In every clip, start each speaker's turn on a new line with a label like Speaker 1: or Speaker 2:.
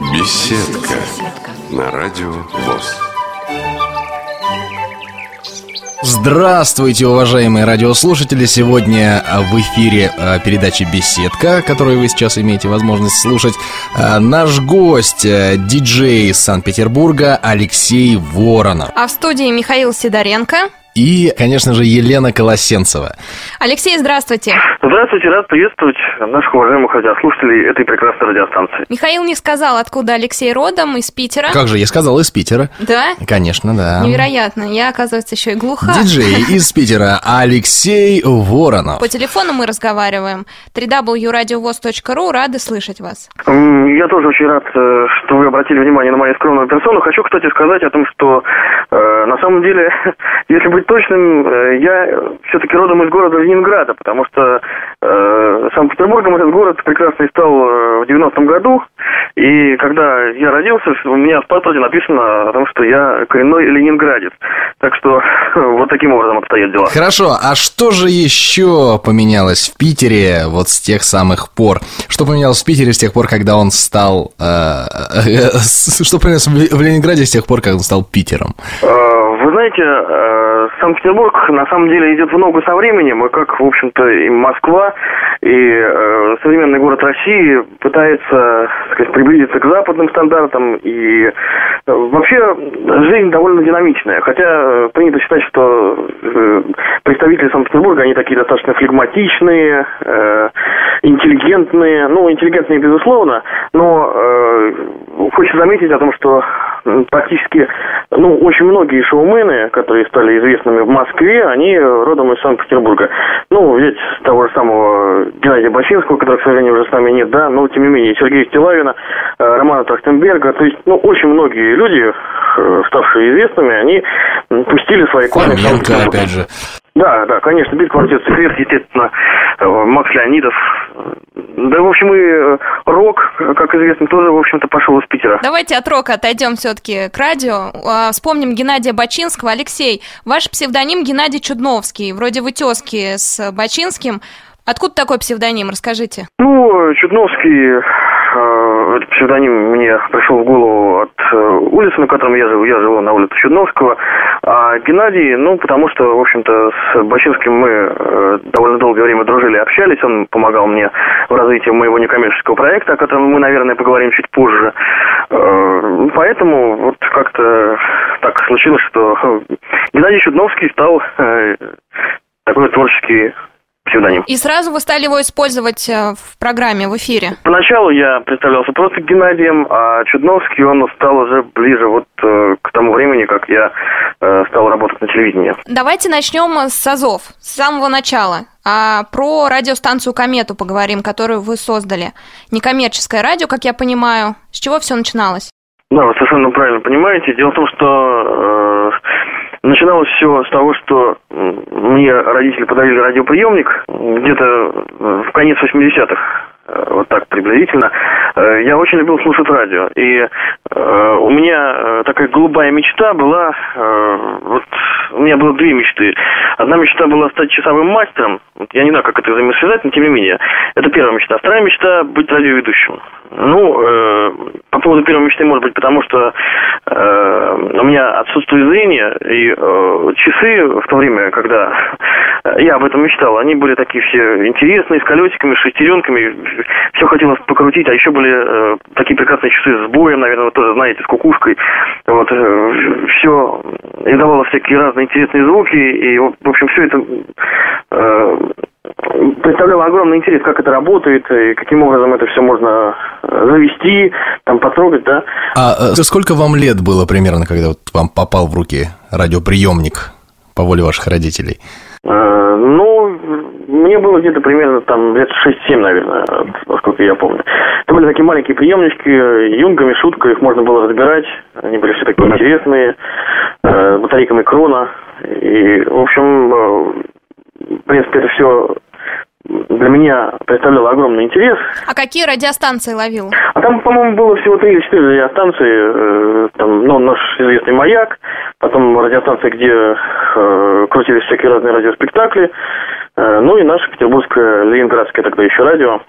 Speaker 1: Беседка на радио ВОЗ.
Speaker 2: Здравствуйте, уважаемые радиослушатели! Сегодня в эфире э, передачи «Беседка», которую вы сейчас имеете возможность слушать. Э, наш гость, диджей из Санкт-Петербурга Алексей Воронов.
Speaker 3: А в студии Михаил Сидоренко
Speaker 2: и, конечно же, Елена Колосенцева.
Speaker 3: Алексей, здравствуйте.
Speaker 4: Здравствуйте, рад приветствовать наших уважаемых радиослушателей этой прекрасной радиостанции.
Speaker 3: Михаил не сказал, откуда Алексей родом, из Питера.
Speaker 2: Как же, я сказал, из Питера.
Speaker 3: Да?
Speaker 2: Конечно, да.
Speaker 3: Невероятно, я, оказывается, еще и глуха.
Speaker 2: Диджей из Питера Алексей Воронов.
Speaker 3: По телефону мы разговариваем. www.radiovoz.ru, рады слышать вас.
Speaker 4: Я тоже очень рад, э, что вы обратили внимание на мою скромную персону. Хочу, кстати, сказать о том, что э, на самом деле, если быть точным, э, я все-таки родом из города Ленинграда, потому что э, Санкт-Петербургом этот город прекрасный стал э, в 90-м году. И когда я родился, у меня в паспорте написано о том, что я коренной ленинградец. Так что вот таким образом обстоят дела.
Speaker 2: Хорошо, а что же еще поменялось в Питере вот с тех самых пор? Что поменялось в Питере с тех пор, когда он стал... Э, э, что поменялось в Ленинграде с тех пор, как он стал Питером?
Speaker 4: Вы знаете, Санкт-Петербург на самом деле идет в ногу со временем, и как, в общем-то, и Москва, и э, современный город России пытается сказать, приблизиться к западным стандартам, и э, вообще жизнь довольно динамичная, хотя э, принято считать, что э, представители Санкт-Петербурга, они такие достаточно флегматичные, э, интеллигентные, ну, интеллигентные, безусловно, но э, хочется заметить о том, что практически, ну, очень многие шоумены, которые стали известными в Москве, они родом из Санкт-Петербурга. Ну, ведь того же самого Геннадия Бочинского, которого, к сожалению, уже с нами нет, да, но, тем не менее, Сергея Стилавина, э, Романа Трахтенберга, то есть, ну, очень многие люди, э, ставшие известными, они пустили свои корни в
Speaker 2: Санкт-Петербург. опять же.
Speaker 4: Да, да, конечно, бит квартет секрет, естественно, э, Макс Леонидов. Да, в общем, и э, рок, как известно, тоже, в общем-то, пошел из Питера.
Speaker 3: Давайте от рока отойдем все-таки к радио. А, вспомним Геннадия Бачинского. Алексей, ваш псевдоним Геннадий Чудновский. Вроде вы тески с Бачинским. Откуда такой псевдоним? Расскажите.
Speaker 4: Ну, Чудновский этот псевдоним мне пришел в голову от э, улицы, на котором я живу. Я живу на улице Чудновского. А Геннадий, ну, потому что, в общем-то, с Бачинским мы э, довольно долгое время дружили общались. Он помогал мне в развитии моего некоммерческого проекта, о котором мы, наверное, поговорим чуть позже. Поэтому вот как-то так случилось, что Геннадий Чудновский стал такой творческий псевдоним.
Speaker 3: И сразу вы стали его использовать э, в программе, в эфире?
Speaker 4: Поначалу я представлялся просто Геннадием, а Чудновский он стал уже ближе вот э, к тому времени, как я э, стал работать на телевидении.
Speaker 3: Давайте начнем с АЗОВ, с самого начала. А про радиостанцию «Комету» поговорим, которую вы создали. Некоммерческое радио, как я понимаю. С чего все начиналось?
Speaker 4: Да, вы совершенно правильно понимаете. Дело в том, что э, Начиналось все с того, что мне родители подарили радиоприемник где-то в конец 80-х э, вот так приблизительно. Э, я очень любил слушать радио. И э, у меня такая голубая мечта была, вот у меня было две мечты. Одна мечта была стать часовым мастером. Я не знаю, как это взаимосвязать, но тем не менее. Это первая мечта. Вторая мечта быть радиоведущим. Ну, э, по поводу первой мечты, может быть, потому что э, у меня отсутствует зрение, и э, часы в то время, когда я об этом мечтал, они были такие все интересные, с колесиками, с шестеренками, все хотелось покрутить, а еще были э, такие прекрасные часы с боем, наверное, вы тоже знаете, с кукушкой. Вот, э, все издавало всякие разные интересные звуки, и, в общем, все это э, представляла огромный интерес, как это работает, и каким образом это все можно э, завести, там, потрогать, да.
Speaker 2: А э, сколько вам лет было примерно, когда вот вам попал в руки радиоприемник по воле ваших родителей?
Speaker 4: Э, ну, мне было где-то примерно там лет 6-7, наверное, насколько я помню. Это были такие маленькие приемнички, юнгами, шутка, их можно было разбирать. Они были все такие интересные, э, батарейками крона. И, в общем, в принципе, это все для меня представляло огромный интерес.
Speaker 3: А какие радиостанции ловил?
Speaker 4: А там, по-моему, было всего три или четыре радиостанции. Э, там, ну, наш известный «Маяк», потом радиостанция, где э, крутились всякие разные радиоспектакли, э, ну и наше петербургское, ленинградское тогда еще радио.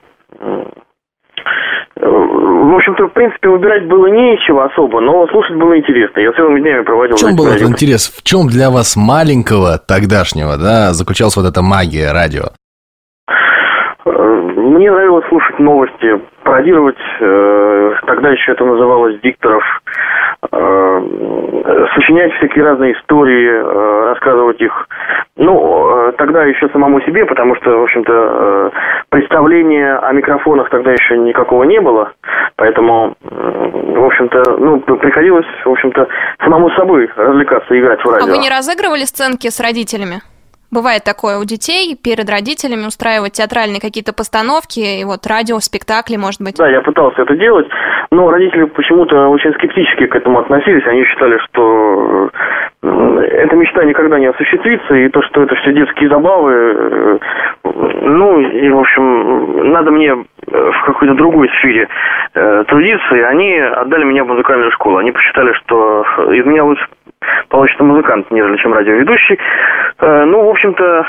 Speaker 4: В общем-то, в принципе, выбирать было нечего особо, но слушать было интересно. Я целыми днями проводил...
Speaker 2: В чем был этот интерес? В чем для вас маленького тогдашнего, да, заключалась вот эта магия радио?
Speaker 4: Мне нравилось слушать новости, пародировать, э, тогда еще это называлось дикторов, э, сочинять всякие разные истории, э, рассказывать их. Ну, э, тогда еще самому себе, потому что, в общем-то, э, представления о микрофонах тогда еще никакого не было, поэтому, э, в общем-то, ну, приходилось, в общем-то, самому собой развлекаться, играть в радио.
Speaker 3: А вы не разыгрывали сценки с родителями? Бывает такое у детей, перед родителями устраивать театральные какие-то постановки, и вот радио, спектакли, может быть.
Speaker 4: Да, я пытался это делать, но родители почему-то очень скептически к этому относились. Они считали, что эта мечта никогда не осуществится, и то, что это все детские забавы, э, ну, и, в общем, надо мне в какой-то другой сфере э, трудиться, и они отдали меня в музыкальную школу. Они посчитали, что из меня лучше получится музыкант, нежели чем радиоведущий. Э, ну, в общем-то...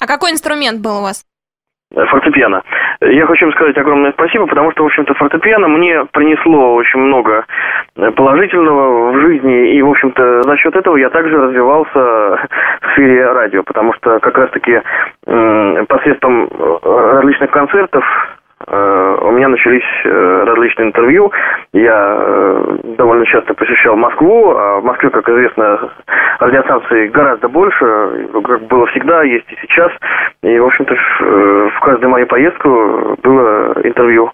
Speaker 3: А какой инструмент был у вас?
Speaker 4: фортепиано. Я хочу им сказать огромное спасибо, потому что, в общем-то, фортепиано мне принесло очень много положительного в жизни, и, в общем-то, за счет этого я также развивался в сфере радио, потому что как раз-таки посредством различных концертов Э, у меня начались э, различные интервью. Я э, довольно часто посещал Москву, а в Москве, как известно, радиостанций гораздо больше, как было всегда, есть и сейчас. И, в общем-то, в каждую мою поездку было интервью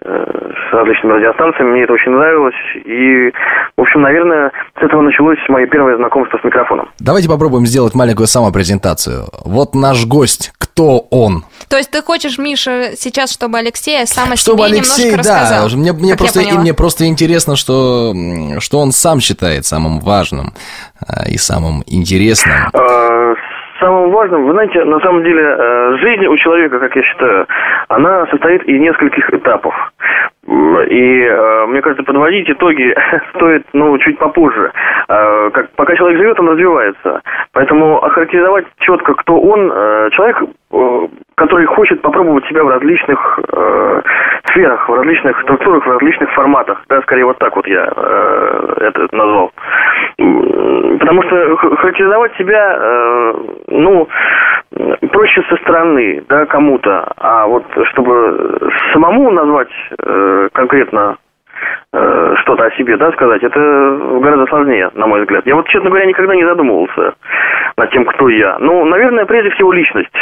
Speaker 4: с различными радиостанциями. Мне это очень нравилось. И, в общем, наверное, с этого началось мое первое знакомство с микрофоном.
Speaker 2: Давайте попробуем сделать маленькую самопрезентацию. Вот наш гость. Кто он?
Speaker 3: То есть ты хочешь, Миша, сейчас, чтобы Алексей сам о
Speaker 2: чтобы
Speaker 3: себе
Speaker 2: Алексей,
Speaker 3: немножко
Speaker 2: да,
Speaker 3: рассказал?
Speaker 2: Мне, мне, просто, и мне просто интересно, что, что он сам считает самым важным э, и самым интересным.
Speaker 4: А, самым важным, вы знаете, на самом деле, э, жизнь у человека, как я считаю, она состоит из нескольких этапов. И э, мне кажется, подводить итоги стоит, ну, чуть попозже. Э, как, пока человек живет, он развивается. Поэтому охарактеризовать четко, кто он, э, человек, который хочет попробовать себя в различных э, сферах, в различных структурах, в различных форматах. Да, скорее вот так вот я э, это назвал. Потому что характеризовать себя, э, ну, проще со стороны, да, кому-то. А вот чтобы самому назвать э, конкретно э, что-то о себе, да, сказать, это гораздо сложнее, на мой взгляд. Я вот, честно говоря, никогда не задумывался над тем, кто я. Ну, наверное, прежде всего личность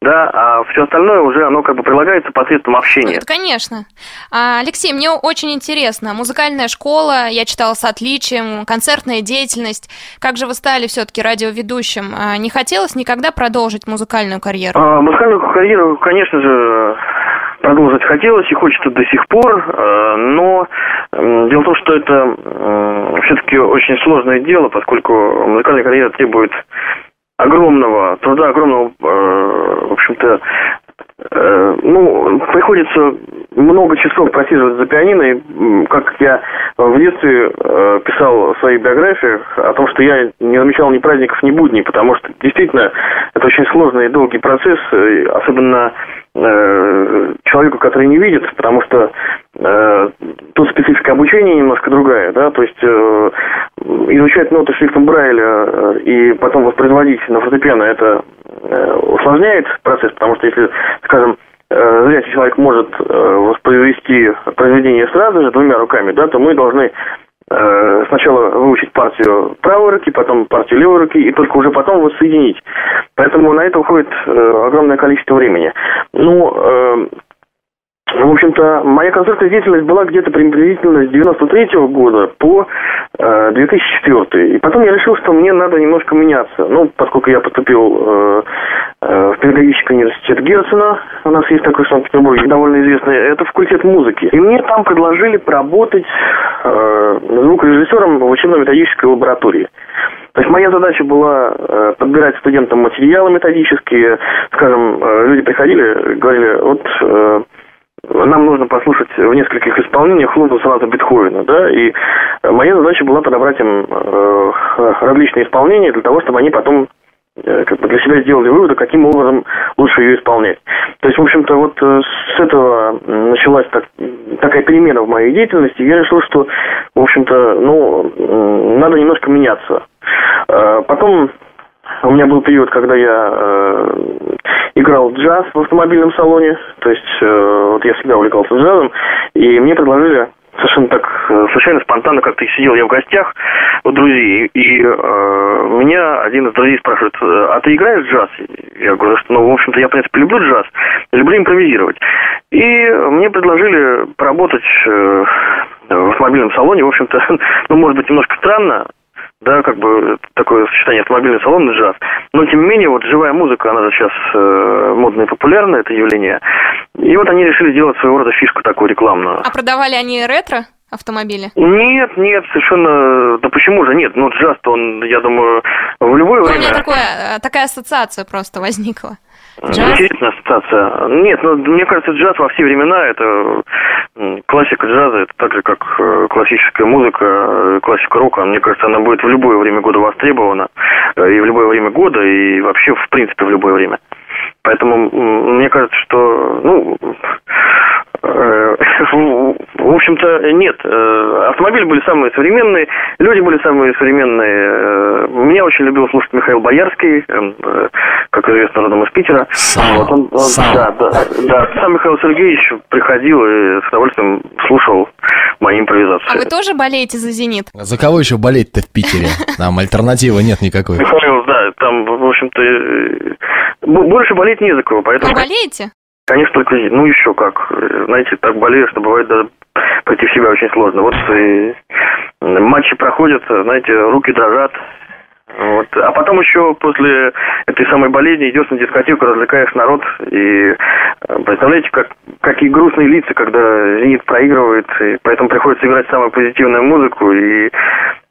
Speaker 4: да, а все остальное уже оно как бы прилагается посредством общения.
Speaker 3: Это, конечно. А, Алексей, мне очень интересно. Музыкальная школа, я читала с отличием, концертная деятельность. Как же вы стали все-таки радиоведущим? А, не хотелось никогда продолжить музыкальную карьеру?
Speaker 4: А, музыкальную карьеру, конечно же, продолжить хотелось и хочется до сих пор, а, но дело в том, что это все-таки очень сложное дело, поскольку музыкальная карьера требует огромного труда, огромного, э, в общем-то, ну, приходится много часов просиживать за пианино, и, как я в детстве э, писал в своих биографиях о том, что я не замечал ни праздников, ни будней, потому что действительно это очень сложный и долгий процесс, особенно э, человеку, который не видит, потому что э, тут специфика обучения немножко другая, да, то есть э, изучать ноты шрифтом Брайля э, и потом воспроизводить на фортепиано это э, усложняет процесс, потому что если, скажем, э, зрячий человек может э, воспроизвести произведение сразу же двумя руками, да, то мы должны э, сначала выучить партию правой руки, потом партию левой руки, и только уже потом воссоединить. Поэтому на это уходит э, огромное количество времени. Ну, э, в общем-то, моя концертная деятельность была где-то приблизительно с 93 -го года по э, 2004. И потом я решил, что мне надо немножко меняться. Ну, поскольку я поступил э, э, в педагогический университет Герцена, у нас есть такой в Санкт-Петербурге, довольно известный, это факультет музыки. И мне там предложили поработать э, звукорежиссером в учебно-методической лаборатории. То есть моя задача была э, подбирать студентам материалы методические. Скажем, э, люди приходили, говорили, вот... Э, нам нужно послушать в нескольких исполнениях лунную сонату Бетховена, да, и моя задача была подобрать им э, различные исполнения для того, чтобы они потом э, как бы для себя сделали выводы, каким образом лучше ее исполнять. То есть, в общем-то, вот э, с этого началась так, так перемена в моей деятельности, я решил, что, в общем-то, ну, надо немножко меняться. Потом у меня был период, когда я э, играл джаз в автомобильном салоне, то есть э, вот я всегда увлекался джазом, и мне предложили совершенно так э, случайно, спонтанно как-то сидел я в гостях у друзей, и э, меня один из друзей спрашивает, а ты играешь джаз? Я говорю, что, ну, в общем-то, я, в принципе, люблю джаз, люблю импровизировать. И мне предложили поработать э, в автомобильном салоне, в общем-то, ну, может быть, немножко странно, да, как бы такое сочетание автомобильный салон и джаз. Но, тем не менее, вот живая музыка, она же сейчас э, модная и популярная, это явление. И вот они решили сделать своего рода фишку такую рекламную.
Speaker 3: А продавали они ретро? автомобили?
Speaker 4: Нет, нет, совершенно. Да почему же нет? Ну, джаз-то он, я думаю, в любое
Speaker 3: ну,
Speaker 4: время.
Speaker 3: У меня такое, э, такая ассоциация просто возникла.
Speaker 4: Джаз? Интересная ассоциация. Нет, ну, мне кажется, джаз во все времена это классика джаза, это так же, как э, классическая музыка, э, классика рока. Мне кажется, она будет в любое время года востребована, э, и в любое время года, и вообще, в принципе, в любое время. Поэтому мне кажется, что, ну, в общем-то, нет. Э, автомобили были самые современные, люди были самые современные. Э, меня очень любил слушать Михаил Боярский, э, как известно, родом из Питера.
Speaker 2: Сам.
Speaker 4: Вот он, он,
Speaker 2: Сам.
Speaker 4: Да, да, да. Сам Михаил Сергеевич приходил и с удовольствием слушал мои импровизации.
Speaker 3: А вы тоже болеете за «Зенит»?
Speaker 2: За кого еще болеть-то в Питере? Там альтернативы нет никакой.
Speaker 4: Михаил, да, там, в общем-то, больше болеть не за кого, поэтому...
Speaker 3: Вы болеете?
Speaker 4: Конечно, только, ну, еще как. Знаете, так болею, что бывает даже прийти в себя очень сложно. Вот и матчи проходят, знаете, руки дрожат. Вот. А потом еще после этой самой болезни идешь на дискотеку, развлекаешь народ. И представляете, как, какие грустные лица, когда «Зенит» проигрывает. И поэтому приходится играть самую позитивную музыку. И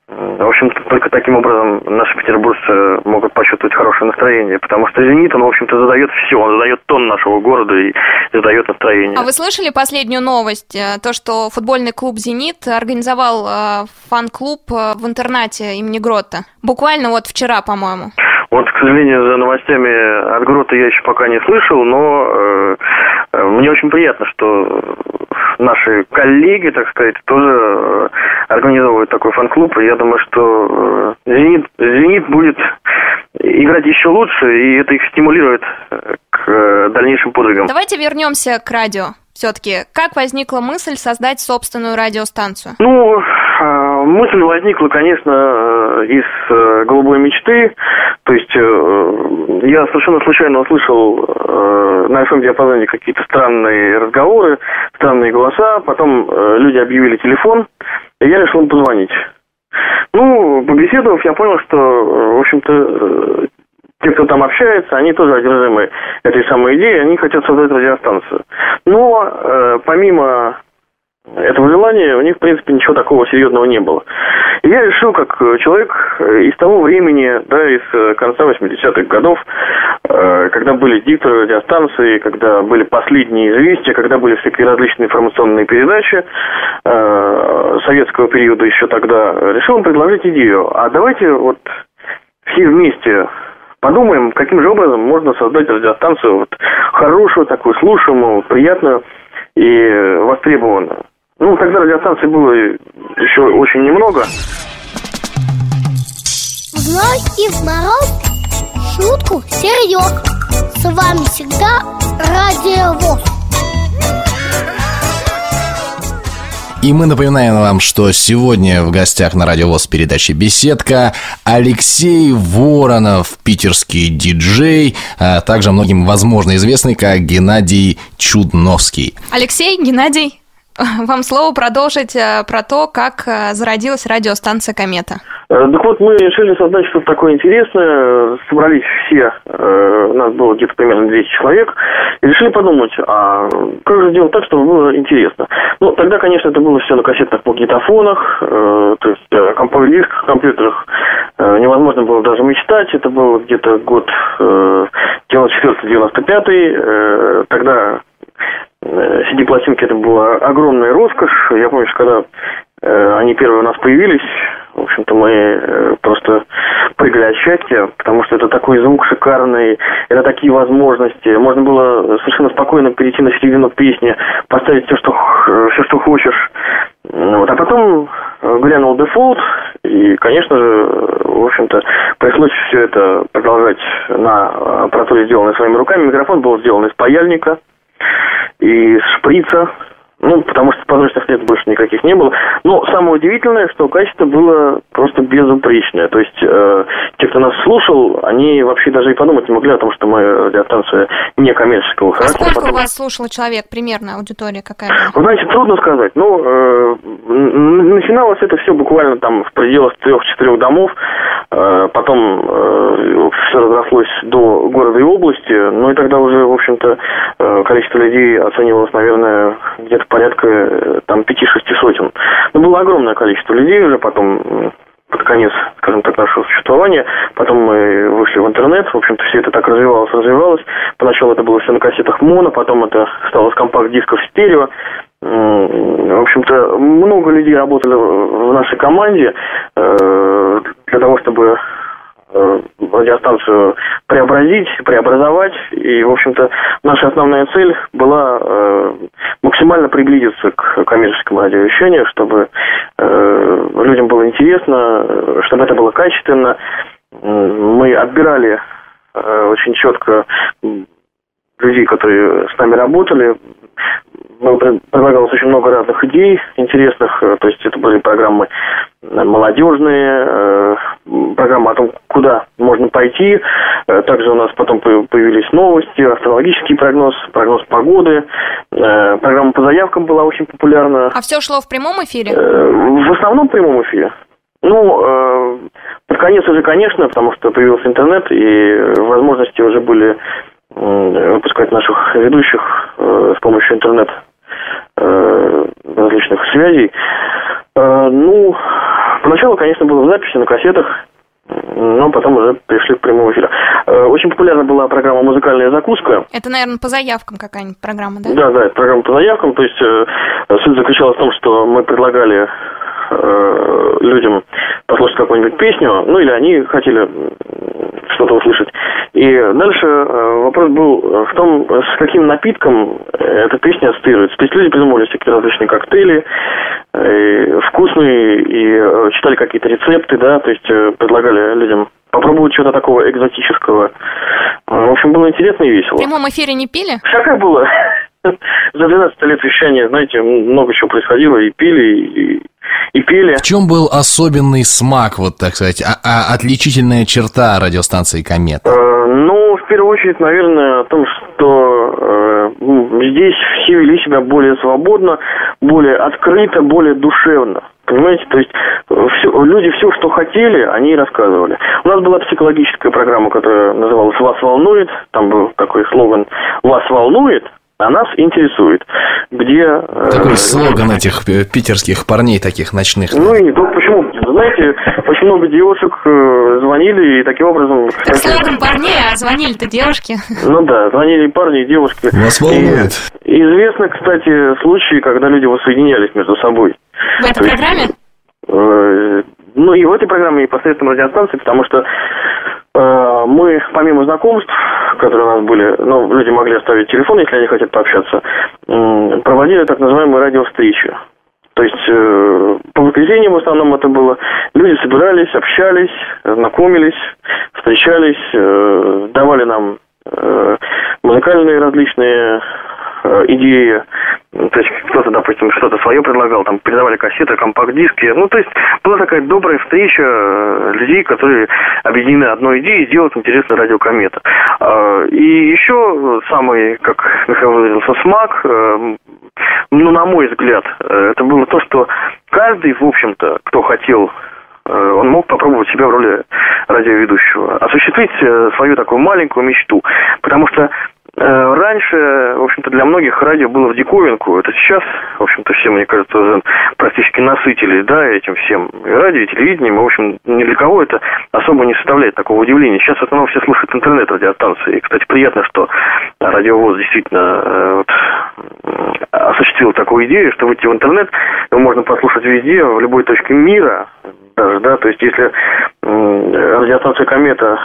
Speaker 4: в общем-то, только таким образом наши петербуржцы могут почувствовать хорошее настроение, потому что «Зенит», он, в общем-то, задает все, он задает тон нашего города и задает настроение.
Speaker 3: А вы слышали последнюю новость? Э, то, что футбольный клуб «Зенит» организовал э, фан-клуб э, в интернате имени Грота. Буквально вот вчера, по-моему.
Speaker 4: Вот, к сожалению, за новостями от Грота я еще пока не слышал, но э, мне очень приятно, что наши коллеги, так сказать, тоже э, организовывают такой фан-клуб. И я думаю, что э, «Зенит», «Зенит» будет играть еще лучше, и это их стимулирует э, к дальнейшим подвигам.
Speaker 3: Давайте вернемся к радио. Все-таки, как возникла мысль создать собственную радиостанцию?
Speaker 4: Ну, мысль возникла, конечно, из голубой мечты. То есть я совершенно случайно услышал на FM-диапазоне какие-то странные разговоры, странные голоса. Потом люди объявили телефон, и я решил им позвонить. Ну, побеседовав, я понял, что, в общем-то, те, кто там общается, они тоже одержимы этой самой идеей, они хотят создать радиостанцию. Но э, помимо этого желания у них, в принципе, ничего такого серьезного не было. И я решил, как человек из того времени, да, из э, конца 80-х годов, э, когда были дикторы радиостанции, когда были последние известия, когда были всякие различные информационные передачи э, советского периода еще тогда, решил им предложить идею. А давайте вот все вместе подумаем, каким же образом можно создать радиостанцию вот, хорошую, такую слушаемую, приятную и востребованную. Ну, тогда радиостанций было еще очень немного.
Speaker 5: В зной и в мороз шутку серьез. С вами всегда Радио ВОЗ.
Speaker 2: И мы напоминаем вам, что сегодня в гостях на Радио ВОЗ передачи «Беседка» Алексей Воронов, питерский диджей, а также многим, возможно, известный как Геннадий Чудновский.
Speaker 3: Алексей, Геннадий, вам слово продолжить э, про то, как э, зародилась радиостанция «Комета».
Speaker 4: Э, так вот, мы решили создать что-то такое интересное. Собрались все, у нас было где-то примерно 200 человек, и решили подумать, а как же сделать так, чтобы было интересно. Ну, тогда, конечно, это было все на кассетных магнитофонах, то есть компьютерах, компьютерах невозможно было даже мечтать. Это был где-то год 94-95. Тогда CD-пластинки это была огромная роскошь. Я помню, что когда э, они первые у нас появились, в общем-то, мы э, просто прыгали от счастья, потому что это такой звук шикарный, это такие возможности. Можно было совершенно спокойно перейти на середину песни, поставить все, что все, что хочешь. Вот. А потом глянул дефолт, и, конечно же, в общем-то, пришлось все это продолжать на аппаратуре, сделанной своими руками. Микрофон был сделан из паяльника, из шприца, ну, потому что подручных лет больше никаких не было. Но самое удивительное, что качество было просто безупречное. То есть э, те, кто нас слушал, они вообще даже и подумать не могли о том, что мы радиостанция не коммерческого
Speaker 3: характера. А сколько потом... у вас слушало человек примерно, аудитория какая была?
Speaker 4: Вы знаете, трудно сказать. Ну, э, начиналось это все буквально там в пределах трех-четырех домов. Э, потом э, все разрослось до города и области. Ну и тогда уже, в общем-то, э, количество людей оценивалось, наверное, где-то порядка э, там пяти-шести сотен. Но было огромное количество людей уже потом под конец, скажем так, нашего существования. Потом мы вышли в интернет, в общем-то, все это так развивалось, развивалось. Поначалу это было все на кассетах моно, потом это стало с компакт-дисков стерео. В общем-то, много людей работали в нашей команде э, для того, чтобы радиостанцию преобразить, преобразовать. И, в общем-то, наша основная цель была э, максимально приблизиться к коммерческому радиовещанию, чтобы э, людям было интересно, чтобы это было качественно. Мы отбирали э, очень четко людей, которые с нами работали, предлагалось очень много разных идей интересных, э, то есть это были программы э, молодежные, э, программы о том, куда можно пойти. Также у нас потом появились новости, астрологический прогноз, прогноз погоды. Программа по заявкам была очень популярна.
Speaker 3: А все шло в прямом эфире?
Speaker 4: В основном в прямом эфире. Ну, под конец уже, конечно, потому что появился интернет, и возможности уже были выпускать наших ведущих с помощью интернета Э, различных связей. Э, ну, поначалу, конечно, было в записи на кассетах, но потом уже пришли к прямому эфиру. Э, очень популярна была программа «Музыкальная закуска».
Speaker 3: Это, наверное, по заявкам какая-нибудь программа, да?
Speaker 4: Да, да, это программа по заявкам. То есть суть заключалась в том, что мы предлагали людям послушать какую-нибудь песню, ну или они хотели что-то услышать. И дальше э, вопрос был в том, с каким напитком эта песня ассоциируется. То есть люди придумывали всякие различные коктейли, и вкусные, и э, читали какие-то рецепты, да, то есть э, предлагали людям попробовать что-то такого экзотического. В общем, было интересно и весело.
Speaker 3: В прямом эфире не пили?
Speaker 4: Всякое было. За 12 лет вещания, знаете, много чего происходило, и пили, и, и пели.
Speaker 2: В чем был особенный смак, вот так сказать, а, а отличительная черта радиостанции «Комета»?
Speaker 4: Э, ну, в первую очередь, наверное, о том, что э, здесь все вели себя более свободно, более открыто, более душевно. Понимаете, то есть все, люди все, что хотели, они рассказывали. У нас была психологическая программа, которая называлась «Вас волнует». Там был такой слоган «Вас волнует», а нас интересует, где...
Speaker 2: Э, такой э, слоган этих питерских парней таких ночных.
Speaker 4: Ну и не только, почему? Знаете, очень много девушек э, звонили и таким образом...
Speaker 3: Так слоган парней, а звонили-то девушки.
Speaker 4: Ну да, звонили парни, и девушки.
Speaker 2: Вас волнует.
Speaker 4: И известны, кстати, случаи, когда люди воссоединялись между собой.
Speaker 3: В этой То программе? Есть,
Speaker 4: э, ну и в этой программе, и посредством радиостанции, потому что э, мы, помимо знакомств, которые у нас были, ну, люди могли оставить телефон, если они хотят пообщаться, э, проводили так называемые радиовстречи. То есть э, по воскресеньям в основном это было. Люди собирались, общались, знакомились, встречались, э, давали нам э, музыкальные различные Э, идеи, то есть кто-то, допустим, что-то свое предлагал, там передавали кассеты, компакт-диски, ну, то есть была такая добрая встреча э, людей, которые объединены одной идеей сделать интересный радиокомета. А, и еще самый, как Михаил выразился, смак, э, ну, на мой взгляд, это было то, что каждый, в общем-то, кто хотел он мог попробовать себя в роли радиоведущего, осуществить свою такую маленькую мечту. Потому что Э, раньше, в общем-то, для многих радио было в диковинку. Это сейчас, в общем-то, все, мне кажется, практически насытились, да, этим всем. И радио, и телевидением, в общем, ни для кого это особо не составляет такого удивления. Сейчас в основном все слушают интернет-радиостанции. И, кстати, приятно, что радиовоз действительно э, вот, осуществил такую идею, что выйти в интернет, его можно послушать везде, в любой точке мира даже, да, то есть если радиостанция «Комета»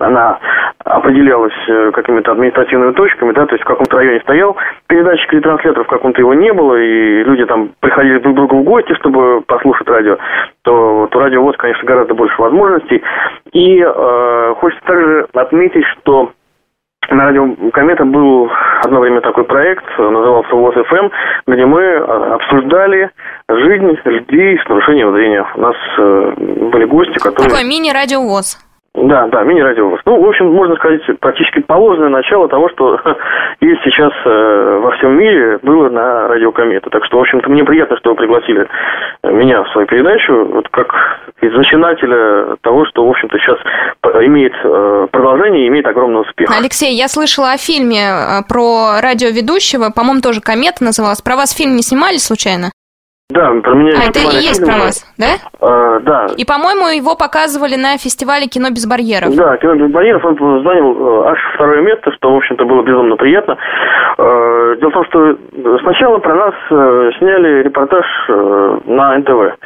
Speaker 4: она определялась э, какими-то административными точками, да, то есть в каком-то районе стоял передатчик или транслятор, в каком-то его не было, и люди там приходили друг к другу в гости, чтобы послушать радио, то, то радио вот, конечно, гораздо больше возможностей. И э, хочется также отметить, что на радио Комета был одно время такой проект, назывался ВОЗ ФМ, где мы обсуждали жизнь людей с нарушением зрения. У нас э, были гости, которые...
Speaker 3: Такой мини-радио ВОЗ.
Speaker 4: Да, да, мини-радиовоз. Ну, в общем, можно сказать, практически положенное начало того, что есть сейчас э, во всем мире, было на радио Комета. Так что, в общем-то, мне приятно, что вы пригласили меня в свою передачу, вот как из начинателя того, что, в общем-то, сейчас имеет э, продолжение и имеет огромный успех.
Speaker 3: Алексей, я слышала о фильме э, про радиоведущего, по-моему, тоже «Комета» называлась. Про вас фильм не снимали случайно?
Speaker 4: Да, про меня...
Speaker 3: А, это и есть про вас, да?
Speaker 4: А, да.
Speaker 3: И, по-моему, его показывали на фестивале «Кино без барьеров».
Speaker 4: Да, «Кино без барьеров», он занял э, аж второе место, что, в общем-то, было безумно приятно. Э, дело в том, что сначала про нас э, сняли репортаж на НТВ.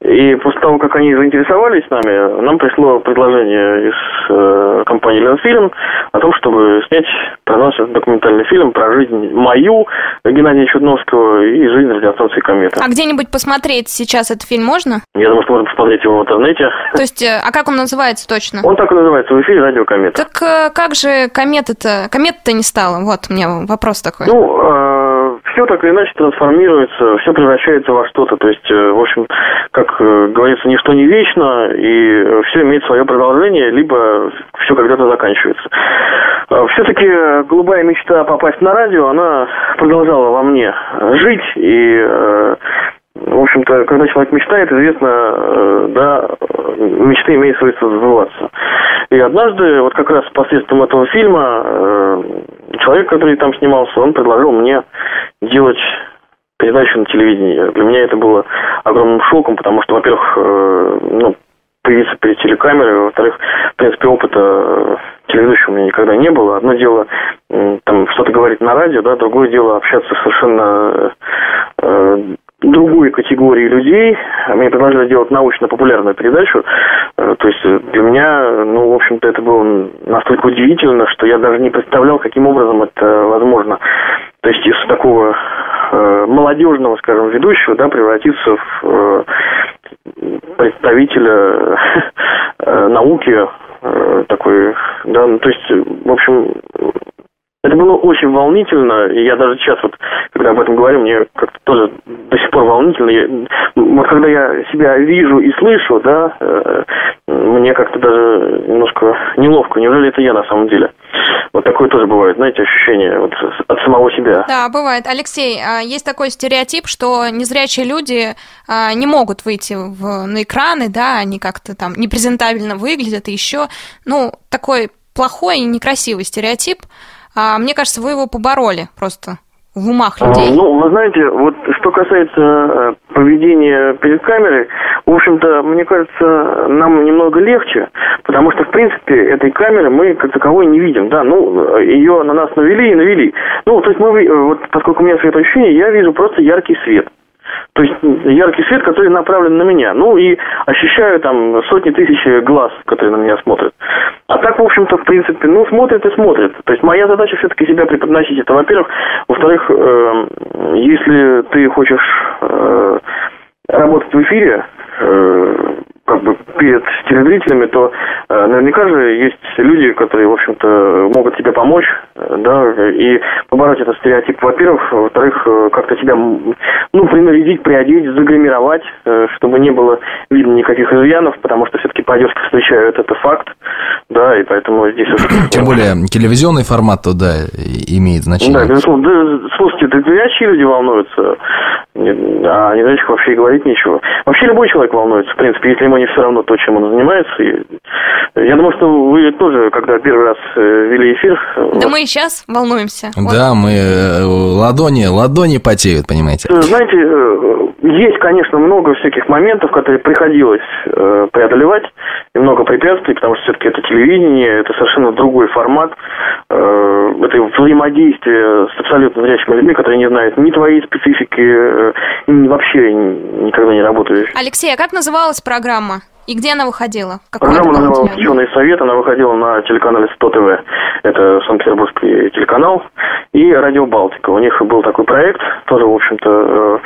Speaker 4: И после того, как они заинтересовались нами, нам пришло предложение из компании «Ленфильм» о том, чтобы снять про нас документальный фильм про жизнь мою, Геннадия Чудновского и жизнь радиостанции «Комета».
Speaker 3: А где где-нибудь посмотреть сейчас этот фильм можно?
Speaker 4: Я думаю, что можно посмотреть его в интернете.
Speaker 3: То есть, э, а как он называется точно?
Speaker 4: Он так и называется, в эфире «Радио Комета».
Speaker 3: Так э, как же комета-то, комета-то не стало? Вот у меня вопрос такой.
Speaker 4: Ну, э, все так или иначе трансформируется, все превращается во что-то. То есть, в общем, как говорится, ничто не вечно, и все имеет свое продолжение, либо все когда-то заканчивается. Все-таки голубая мечта попасть на радио, она продолжала во мне жить, и в общем-то, когда человек мечтает, известно, э, да, мечты имеют свойство сбываться. И однажды, вот как раз посредством этого фильма, э, человек, который там снимался, он предложил мне делать передачу на телевидении. Для меня это было огромным шоком, потому что, во-первых, э, ну, появиться перед телекамерой, во-вторых, в принципе, опыта телеведущего у меня никогда не было. Одно дело там что-то говорить на радио, да, другое дело общаться совершенно другой категории людей. Мне предложили делать научно-популярную передачу. Э, то есть для меня, ну, в общем-то, это было настолько удивительно, что я даже не представлял, каким образом это возможно. То есть из такого э, молодежного, скажем, ведущего, да, превратиться в э, представителя э, науки э, такой, да, ну, то есть, в общем, это было очень волнительно, и я даже сейчас вот, когда об этом говорю, мне как-то тоже до сих пор волнительно. Я, вот когда я себя вижу и слышу, да, э, мне как-то даже немножко неловко. Неужели это я на самом деле? Вот такое тоже бывает, знаете, ощущение вот от самого себя.
Speaker 3: Да, бывает. Алексей, а есть такой стереотип, что незрячие люди а, не могут выйти в, на экраны, да, они как-то там непрезентабельно выглядят, и еще, ну, такой плохой и некрасивый стереотип. А, мне кажется, вы его побороли просто в умах а, людей.
Speaker 4: Ну, вы знаете, вот что касается э, поведения перед камерой, в общем-то, мне кажется, нам немного легче, потому что, в принципе, этой камеры мы как таковой не видим, да, ну, ее на нас навели и навели. Ну, то есть мы, вот поскольку у меня светоощущение, я вижу просто яркий свет. То есть яркий свет, который направлен на меня. Ну и ощущаю там сотни тысяч глаз, которые на меня смотрят. А так, в общем-то, в принципе, ну, смотрят и смотрят. То есть моя задача все-таки себя преподносить. Это, во-первых. Во-вторых, э, если ты хочешь э, работать в эфире, э, как бы перед телезрителями, то э, наверняка же есть люди, которые, в общем-то, могут тебе помочь, э, да, и побороть этот стереотип, во-первых, во-вторых, э, как-то тебя, ну, принарядить, приодеть, загримировать, э, чтобы не было видно никаких изъянов, потому что все-таки по встречают, это факт, да, и поэтому здесь...
Speaker 2: Тем более телевизионный формат, да, имеет значение.
Speaker 4: Да, безусловно. Да, слушайте, да люди волнуются, а не зрячих вообще и говорить нечего. Вообще любой человек волнуется, в принципе, если ему не все равно то, чем он занимается. И я думаю, что вы тоже, когда первый раз э, вели эфир...
Speaker 3: Да вас... мы и сейчас волнуемся.
Speaker 2: Да, вот. мы э, ладони, ладони потеют, понимаете.
Speaker 4: Знаете, э, есть, конечно, много всяких моментов, которые приходилось преодолевать, и много препятствий, потому что все-таки это телевидение, это совершенно другой формат, это взаимодействие с абсолютно зрячими людьми, которые не знают ни твоей специфики, ни вообще никогда не работаешь.
Speaker 3: Алексей, а как называлась программа? И где она выходила?
Speaker 4: Какой Программа называлась «Ученый совет», она выходила на телеканале 100 ТВ. Это Санкт-Петербургский телеканал. И «Радио Балтика». У них был такой проект, тоже, в общем-то, э,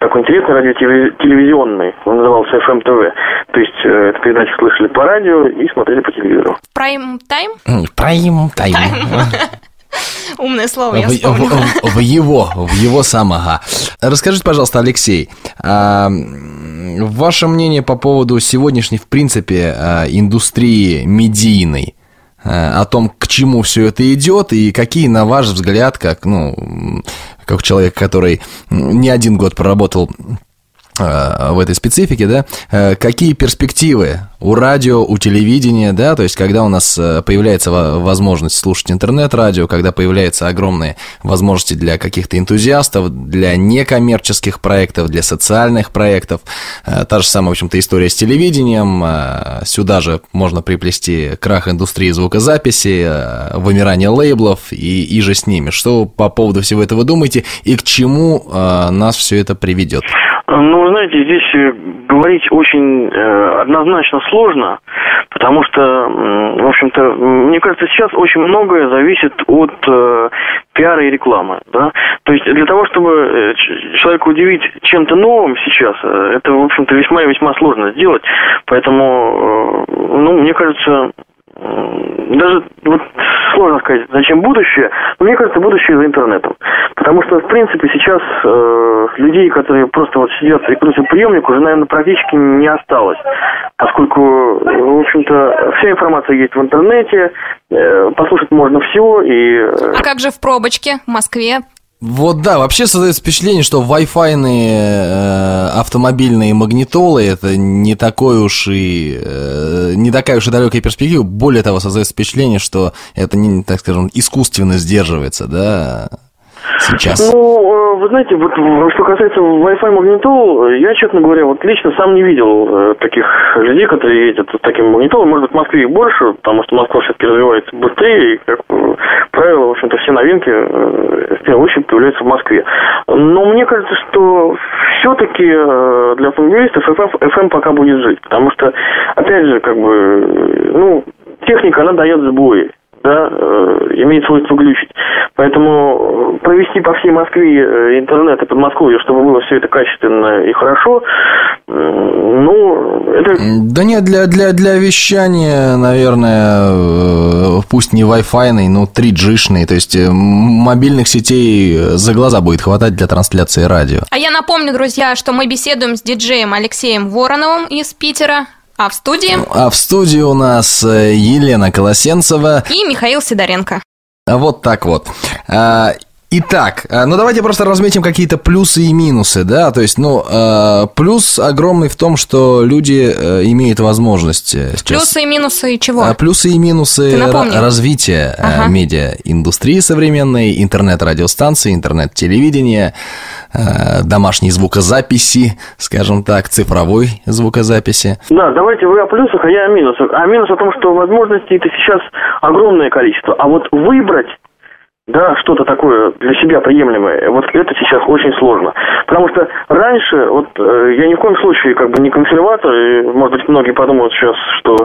Speaker 4: такой интересный радиотелевизионный. Он назывался FM TV. То есть, э, эту передачу слышали по радио и смотрели по телевизору.
Speaker 3: Прайм-тайм?
Speaker 2: Прайм-тайм.
Speaker 3: Умное слово, я вспомнила.
Speaker 2: В, в, в его, в его самого. Расскажите, пожалуйста, Алексей, а, ваше мнение по поводу сегодняшней, в принципе, а, индустрии медийной? А, о том, к чему все это идет и какие, на ваш взгляд, как, ну, как человек, который не один год проработал в этой специфике, да, э, какие перспективы у радио, у телевидения, да, то есть когда у нас э, появляется возможность слушать интернет-радио, когда появляются огромные возможности для каких-то энтузиастов, для некоммерческих проектов, для социальных проектов, э, та же самая, в общем-то, история с телевидением, сюда же можно приплести крах индустрии звукозаписи, вымирание лейблов и, и же с ними. Что по поводу всего этого думаете и к чему нас все это приведет?
Speaker 4: Ну, знаете, здесь э, говорить очень э, однозначно сложно, потому что, в общем-то, мне кажется, сейчас очень многое зависит от э, пиара и рекламы, да. То есть для того, чтобы э, человека удивить чем-то новым сейчас, э, это, в общем-то, весьма и весьма сложно сделать. Поэтому, ну, мне кажется, даже вот сложно сказать, зачем будущее, но мне кажется, будущее за интернетом. Потому что, в принципе, сейчас э, людей, которые просто вот сидят и крутят приемник, уже, наверное, практически не осталось. Поскольку, в общем-то, вся информация есть в интернете, э, послушать можно все. И...
Speaker 3: Э, а как же в пробочке в Москве?
Speaker 2: Вот да, вообще создается впечатление, что Wi-Fi э, автомобильные магнитолы это не такой уж и э, не такая уж и далекая перспектива. Более того, создается впечатление, что это не, так скажем, искусственно сдерживается, да, сейчас?
Speaker 4: Ну, э, вы знаете, вот что касается Wi-Fi магнитол, я, честно говоря, вот лично сам не видел э, таких людей, которые ездят с таким магнитолом. Может быть, в Москве их больше, потому что Москва все-таки развивается быстрее, и, как правило, в общем-то, все новинки э, в первую очередь появляются в Москве. Но мне кажется, что все-таки для автомобилистов FM, FM пока будет жить, потому что, опять же, как бы, ну, техника, она дает сбои да, э, имеет свойство глючить. Поэтому э, провести по всей Москве э, интернет и Подмосковье, чтобы было все это качественно и хорошо, ну, это...
Speaker 2: Да нет, для, для, для вещания, наверное, пусть не Wi-Fi, но 3G-шный, то есть мобильных сетей за глаза будет хватать для трансляции радио.
Speaker 3: А я напомню, друзья, что мы беседуем с диджеем Алексеем Вороновым из Питера. А в студии?
Speaker 2: А в студии у нас э, Елена Колосенцева.
Speaker 3: И Михаил Сидоренко.
Speaker 2: Вот так вот. Итак, э, ну давайте просто разметим какие-то плюсы и минусы, да, то есть, ну, э, плюс огромный в том, что люди э, имеют возможность сейчас...
Speaker 3: Плюсы и минусы чего?
Speaker 2: Плюсы и минусы развития ага. медиаиндустрии современной, интернет-радиостанции, интернет-телевидения, домашней звукозаписи, скажем так, цифровой звукозаписи.
Speaker 4: Да, давайте вы о плюсах, а я о минусах. А минус о том, что возможностей это сейчас огромное количество, а вот выбрать да, что-то такое для себя приемлемое, вот это сейчас очень сложно. Потому что раньше, вот э, я ни в коем случае как бы не консерватор, и, может быть, многие подумают сейчас, что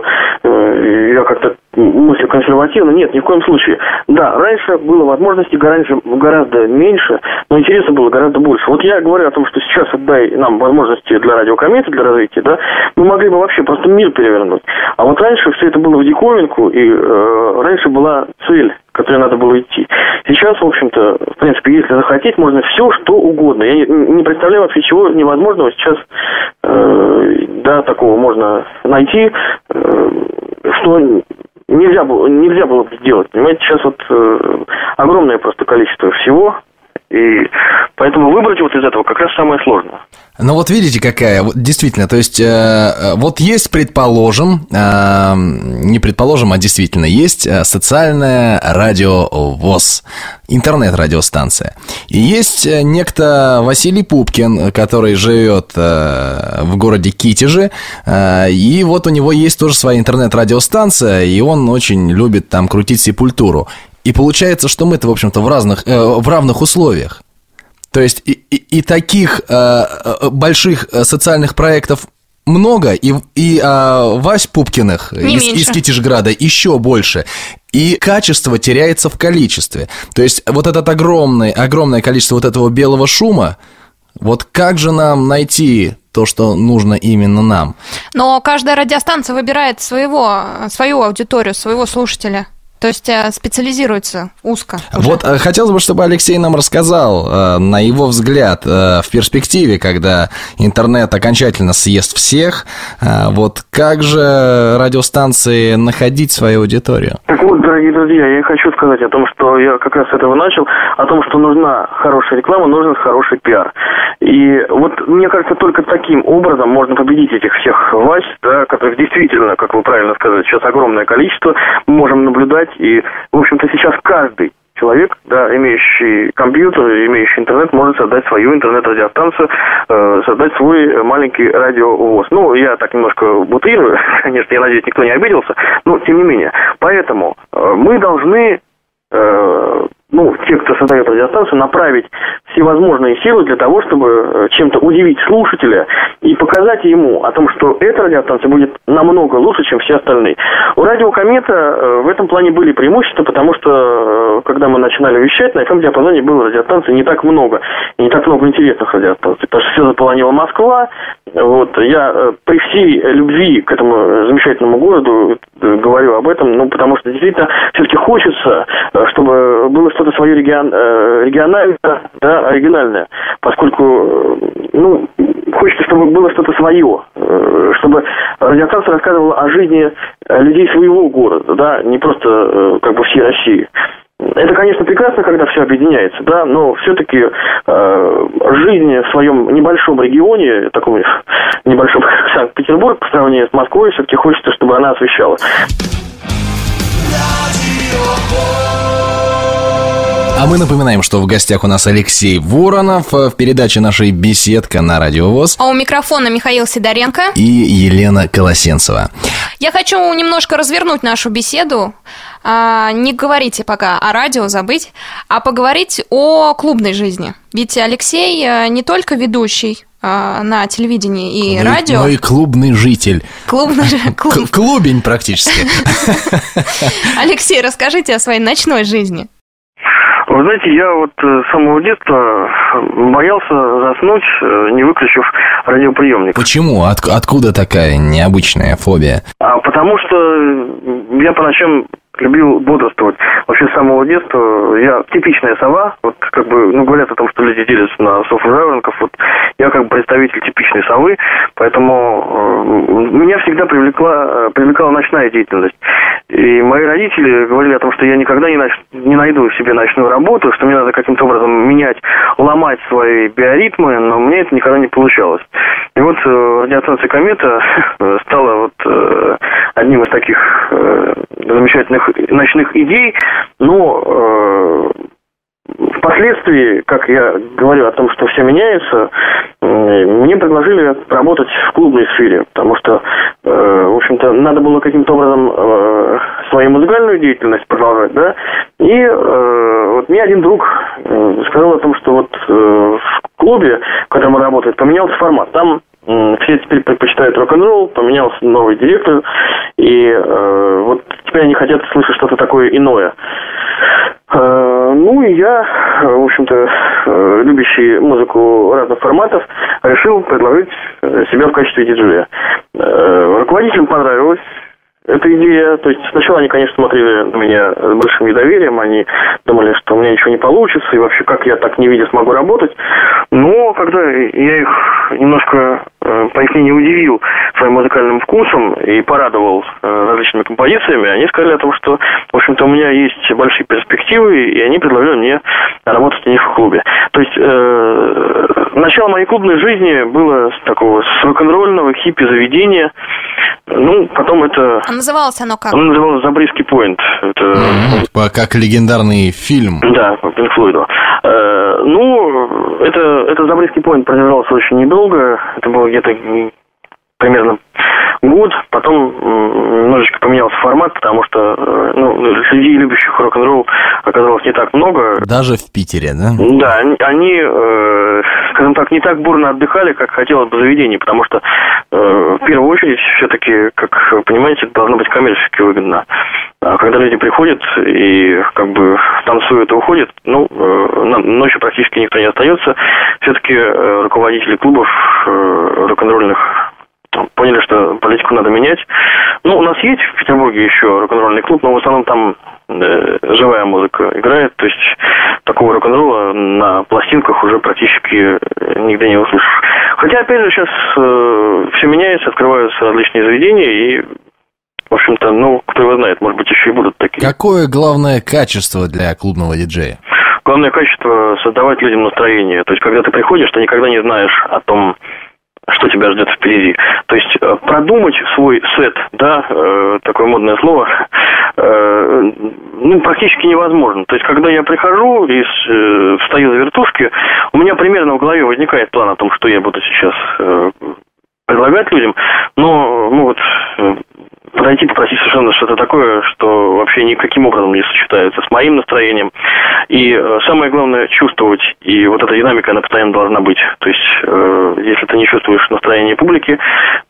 Speaker 4: э, я как-то мыслю консервативно. Нет, ни в коем случае. Да, раньше было возможностей гораздо, гораздо меньше, но интереса было гораздо больше. Вот я говорю о том, что сейчас отдай нам возможности для радиокоммета, для развития, да, мы могли бы вообще просто мир перевернуть. А вот раньше все это было в диковинку, и э, раньше была цель которой надо было идти. Сейчас, в общем-то, в принципе, если захотеть, можно все, что угодно. Я не, представляю вообще чего невозможного сейчас, э, да, такого можно найти, э, что нельзя было, нельзя было бы сделать. Понимаете, сейчас вот э, огромное просто количество всего, и поэтому выбрать вот из этого как раз самое сложное.
Speaker 2: Ну вот видите, какая, вот действительно, то есть, э, э, вот есть, предположим, э, не предположим, а действительно есть э, социальная радиовоз, интернет-радиостанция. И есть э, некто Василий Пупкин, который живет э, в городе Китеже, э, и вот у него есть тоже своя интернет-радиостанция, и он очень любит там крутить сепультуру. И получается, что мы-то, в общем-то, в разных, э, в равных условиях. То есть и, и, и таких э, э больших э, социальных проектов много, и, и а, Вась Пупкиных
Speaker 3: Не
Speaker 2: из,
Speaker 3: меньше.
Speaker 2: из Китежграда еще больше. И качество теряется в количестве. То есть вот это огромное, огромное количество вот этого белого шума, вот как же нам найти то, что нужно именно нам?
Speaker 3: Но каждая радиостанция выбирает своего, свою аудиторию, своего слушателя. То есть э, специализируется узко. уже.
Speaker 2: Вот э, хотелось бы, чтобы Алексей нам рассказал, э, на его взгляд, в перспективе, когда интернет окончательно съест всех, вот как же радиостанции находить свою аудиторию?
Speaker 4: Так вот, дорогие друзья, я хочу сказать о том, что я как раз с этого начал, о том, что нужна хорошая реклама, нужен хороший пиар. И вот мне кажется, только таким образом можно победить этих всех власть, да, которых действительно, как вы правильно сказали, сейчас огромное количество, мы можем наблюдать, и, в общем-то, сейчас каждый человек, да, имеющий компьютер, имеющий интернет, может создать свою интернет-радиостанцию, э, создать свой маленький радиовоз. Ну, я так немножко бутрирую, конечно, я надеюсь, никто не обиделся, но тем не менее. Поэтому э, мы должны э, ну, те, кто создает радиостанцию, направить всевозможные силы для того, чтобы э, чем-то удивить слушателя и показать ему о том, что эта радиостанция будет намного лучше, чем все остальные. У радио Комета э, в этом плане были преимущества, потому что э, когда мы начинали вещать, на этом диапазоне было радиостанций не так много, не так много интересных радиостанций, потому что все заполонила Москва. Вот, я при всей любви к этому замечательному городу говорю об этом, ну, потому что действительно все-таки хочется, чтобы было что-то свое регион, региональное, да, оригинальное, поскольку, э, ну, хочется, чтобы было что-то свое, э, чтобы радиостанция рассказывала о жизни э, людей своего города, да, не просто как бы всей России. Это, конечно, прекрасно, когда все объединяется, да, но все-таки э, жизнь в своем небольшом регионе, таком небольшом, Санкт-Петербург, по сравнению с Москвой, все-таки хочется, чтобы она освещалась.
Speaker 2: А мы напоминаем, что в гостях у нас Алексей Воронов э, в передаче нашей «Беседка» на Радио ВОЗ
Speaker 3: А у микрофона Михаил Сидоренко.
Speaker 2: и Елена Колосенцева.
Speaker 3: Я хочу немножко развернуть нашу беседу. А, не говорите пока о радио, забыть, а поговорить о клубной жизни. Ведь Алексей э, не только ведущий а, на телевидении и
Speaker 2: Ну
Speaker 3: радио,
Speaker 2: Ну и клубный житель.
Speaker 3: клубный клуб-
Speaker 2: клубень практически.
Speaker 3: Алексей, расскажите о своей ночной жизни.
Speaker 4: Вы знаете, я вот э, с самого детства боялся заснуть, э, не выключив радиоприемник.
Speaker 2: Почему? От- откуда такая необычная фобия?
Speaker 4: А потому что я по ночам любил бодрствовать. Вообще с самого детства я типичная сова. Вот как бы, ну, говорят о том, что люди делятся на сов и жаворонков. Вот я как бы представитель типичной совы, поэтому э, меня всегда привлекла, э, привлекала ночная деятельность. И мои родители говорили о том, что я никогда не, нач- не найду себе ночную работу, что мне надо каким-то образом менять, ломать свои биоритмы, но мне это никогда не получалось. И вот э, радиостанция «Комета» стала вот э, одним из таких э, замечательных ночных идей, но э, Впоследствии, как я говорю о том, что все меняется, мне предложили работать в клубной сфере, потому что, э, в общем-то, надо было каким-то образом э, свою музыкальную деятельность продолжать, да, и э, вот мне один друг сказал о том, что вот в клубе, в котором он работает, поменялся формат. Там все теперь предпочитают рок-н-ролл, поменялся новый директор, и э, вот теперь они хотят слышать что-то такое иное. Э, Ну и я, в общем-то, э, любящий музыку разных форматов, решил предложить э, себя в качестве диджея. Э, Руководителям понравилось эта идея. То есть сначала они, конечно, смотрели на меня с большим недоверием, они думали, что у меня ничего не получится, и вообще как я так не видя смогу работать. Но когда я их немножко, э, по их мнению, удивил своим музыкальным вкусом и порадовал э, различными композициями, они сказали о том, что, в общем-то, у меня есть большие перспективы, и они предложили мне работать у них в клубе. То есть э, начало моей клубной жизни было с такого с рок-н-ролльного хиппи заведения. Ну, потом это
Speaker 3: А называлось оно как?
Speaker 4: оно называлось Забриский Пойнт. Это
Speaker 2: По- Как легендарный фильм.
Speaker 4: да, по Pink Floyd. Э, ну, это, это Забриский Пойнт продержался очень недолго. Это было где-то примерно год. Потом немножечко поменялся формат, потому что э, ну, среди любящих рок-н-ролл оказалось не так много.
Speaker 2: Даже в Питере, да?
Speaker 4: Да, они, они, э, скажем так, не так бурно отдыхали, как хотелось бы заведение, потому что э, в первую очередь, все-таки, как понимаете, должно быть коммерчески выгодно. А когда люди приходят и как бы танцуют и уходят, ну, э, ночью практически никто не остается. Все-таки э, руководители клубов э, рок-н-ролльных поняли, что политику надо менять. Ну, у нас есть в Петербурге еще рок-н-ролльный клуб, но в основном там э, живая музыка играет. То есть такого рок-н-ролла на пластинках уже практически э, нигде не услышишь. Хотя, опять же, сейчас э, все меняется, открываются различные заведения, и, в общем-то, ну, кто его знает, может быть, еще и будут такие.
Speaker 2: Какое главное качество для клубного диджея?
Speaker 4: Главное качество – создавать людям настроение. То есть, когда ты приходишь, ты никогда не знаешь о том, что тебя ждет впереди. То есть э, продумать свой сет, да, э, такое модное слово, э, ну, практически невозможно. То есть, когда я прихожу и встаю за вертушки, у меня примерно в голове возникает план о том, что я буду сейчас предлагать людям, но ну вот подойти, попросить совершенно что-то такое, что вообще никаким образом не сочетается с моим настроением. И э, самое главное чувствовать, и вот эта динамика, она постоянно должна быть. То есть, э, если ты не чувствуешь настроение публики,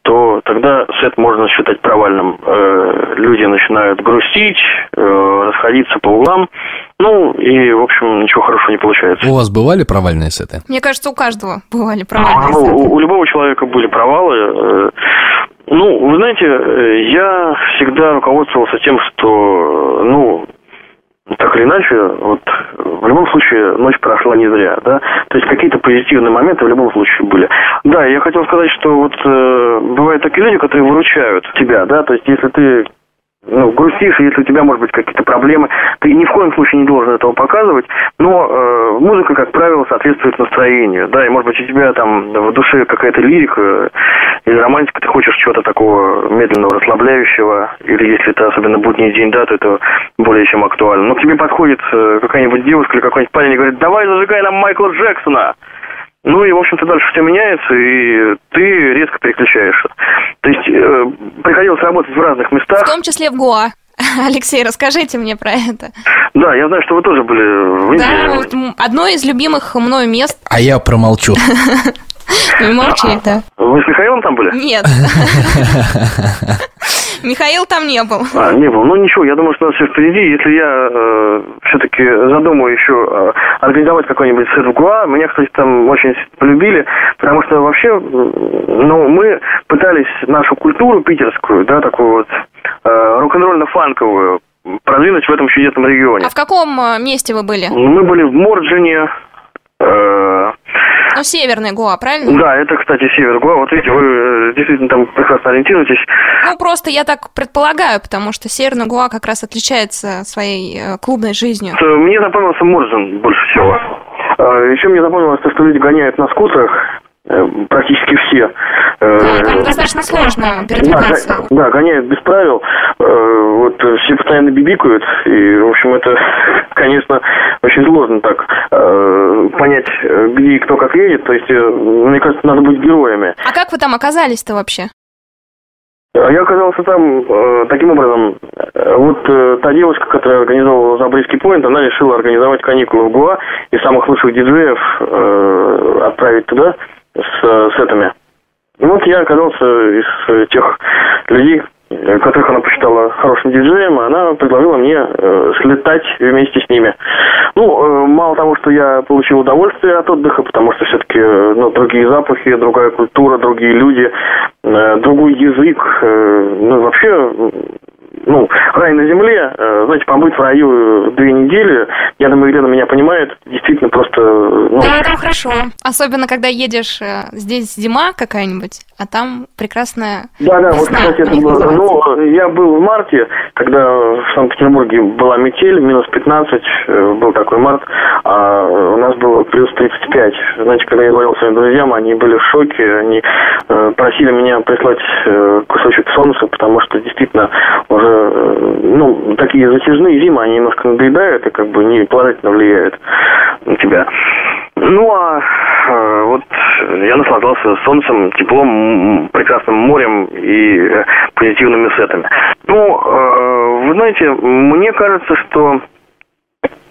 Speaker 4: то тогда сет можно считать провальным. Э, люди начинают грустить, э, расходиться по углам, ну, и, в общем, ничего хорошего не получается.
Speaker 2: У вас бывали провальные сеты?
Speaker 3: Мне кажется, у каждого бывали провальные ну, сеты.
Speaker 4: У, у любого человека были провалы. Э, ну, вы знаете, э, я всегда руководствовался тем, что, ну, так или иначе, вот в любом случае ночь прошла не зря, да. То есть какие-то позитивные моменты в любом случае были. Да, я хотел сказать, что вот э, бывают такие люди, которые выручают тебя, да. То есть если ты ну, грустишь, если у тебя, может быть, какие-то проблемы, ты ни в коем случае не должен этого показывать, но э, музыка, как правило, соответствует настроению, да, и, может быть, у тебя там в душе какая-то лирика или романтика, ты хочешь чего-то такого медленного, расслабляющего, или если это особенно будний день, да, то это более чем актуально. Но к тебе подходит э, какая-нибудь девушка или какой-нибудь парень и говорит, давай зажигай нам Майкла Джексона. Ну и, в общем-то, дальше все меняется, и ты резко переключаешься. То есть э, приходилось работать в разных местах.
Speaker 3: В том числе в Гоа. Алексей, расскажите мне про это.
Speaker 4: Да, я знаю, что вы тоже были в Индии.
Speaker 3: Да, вот одно из любимых мною мест.
Speaker 2: А я промолчу.
Speaker 3: Ну молчи, да.
Speaker 4: Вы с Михаилом там были?
Speaker 3: Нет. Михаил там не был.
Speaker 4: А, не был. Ну ничего, я думаю, что у нас все впереди. Если я э, все-таки задумаю еще э, организовать какой-нибудь сет в Гуа, меня, кстати, там очень полюбили, потому что вообще, ну, мы пытались нашу культуру питерскую, да, такую вот э, рок-н-ролльно-фанковую, продвинуть в этом чудесном регионе.
Speaker 3: А в каком э, месте вы были?
Speaker 4: Мы были в Морджине,
Speaker 3: э, ну, северный Гоа, правильно?
Speaker 4: Да, это, кстати, север Гоа. Вот видите, вы э, действительно там прекрасно ориентируетесь.
Speaker 3: Ну, просто я так предполагаю, потому что северный Гоа как раз отличается своей э, клубной жизнью.
Speaker 4: Мне запомнился Морзен больше всего. Еще мне запомнилось то, что люди гоняют на скутерах, Э, практически все.
Speaker 3: Э, да, там достаточно сложно передвигаться.
Speaker 4: Да, да, гоняют без правил, э, вот все постоянно бибикают, и, в общем, это, конечно, очень сложно так понять, где и кто как едет, то есть, мне кажется, надо быть героями.
Speaker 3: А как вы там оказались-то вообще?
Speaker 4: А я оказался там э, таким образом. Вот э, та девушка, которая организовывала Забрийский поинт, она решила организовать каникулы в Гуа и самых лучших диджеев э, отправить туда с сетами. И вот я оказался из тех людей, которых она посчитала хорошим диджеем, она предложила мне э, слетать вместе с ними. Ну, э, мало того, что я получил удовольствие от отдыха, потому что все-таки э, ну, другие запахи, другая культура, другие люди, э, другой язык, э, ну, вообще ну, рай на земле, э, знаете, побыть в раю две недели, я думаю, Елена меня понимает, действительно просто... Ну...
Speaker 3: Да, там хорошо. Особенно, когда едешь, э, здесь зима какая-нибудь, а там прекрасная
Speaker 4: Да, да, вот, кстати, это было... Ну, я был в марте, когда в Санкт-Петербурге была метель, минус 15, э, был такой март, а у нас было плюс 35. Знаете, когда я говорил своим друзьям, они были в шоке, они просили меня прислать кусочек солнца, потому что действительно уже Э, ну, такие затяжные зимы, они немножко надоедают и как бы не положительно влияют на тебя. Ну, а э, вот я наслаждался солнцем, теплом, прекрасным морем и э, позитивными сетами. Ну, э, вы знаете, мне кажется, что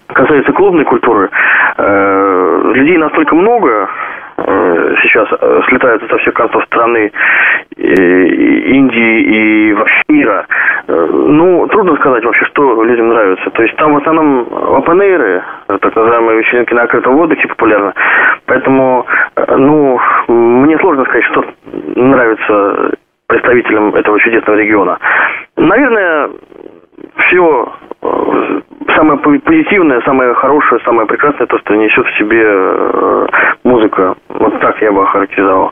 Speaker 4: касается клубной культуры, э, людей настолько много, Э, сейчас э, слетаются со всех концов страны Индии и вообще мира. Э, ну, трудно сказать вообще, что людям нравится. То есть там в основном open так называемые вечеринки на открытом воздухе популярны. Поэтому, э, ну, мне сложно сказать, что нравится представителям этого чудесного региона. Наверное, все э, самое позитивное, самое хорошее, самое прекрасное, то, что несет в себе э, музыка. Вот так я бы охарактеризовал.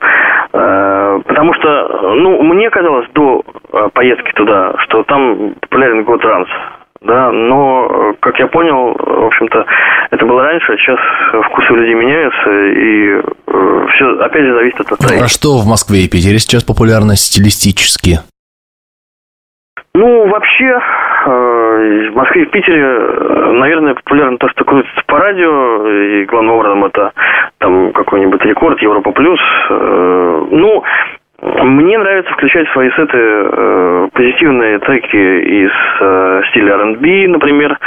Speaker 4: Э, потому что, ну, мне казалось до поездки туда, что там популярен год транс. Да, но, как я понял, в общем-то, это было раньше, а сейчас вкусы людей меняются, и э, все, опять же, зависит от
Speaker 2: настроения. А что в Москве и Питере сейчас популярно стилистически?
Speaker 4: Ну, вообще, в Москве и в Питере, э, наверное, популярно то, что крутится по радио, и главным образом это там какой-нибудь рекорд, Европа плюс. Э, ну, мне нравится включать в свои сеты э, позитивные треки из э, стиля R&B, например.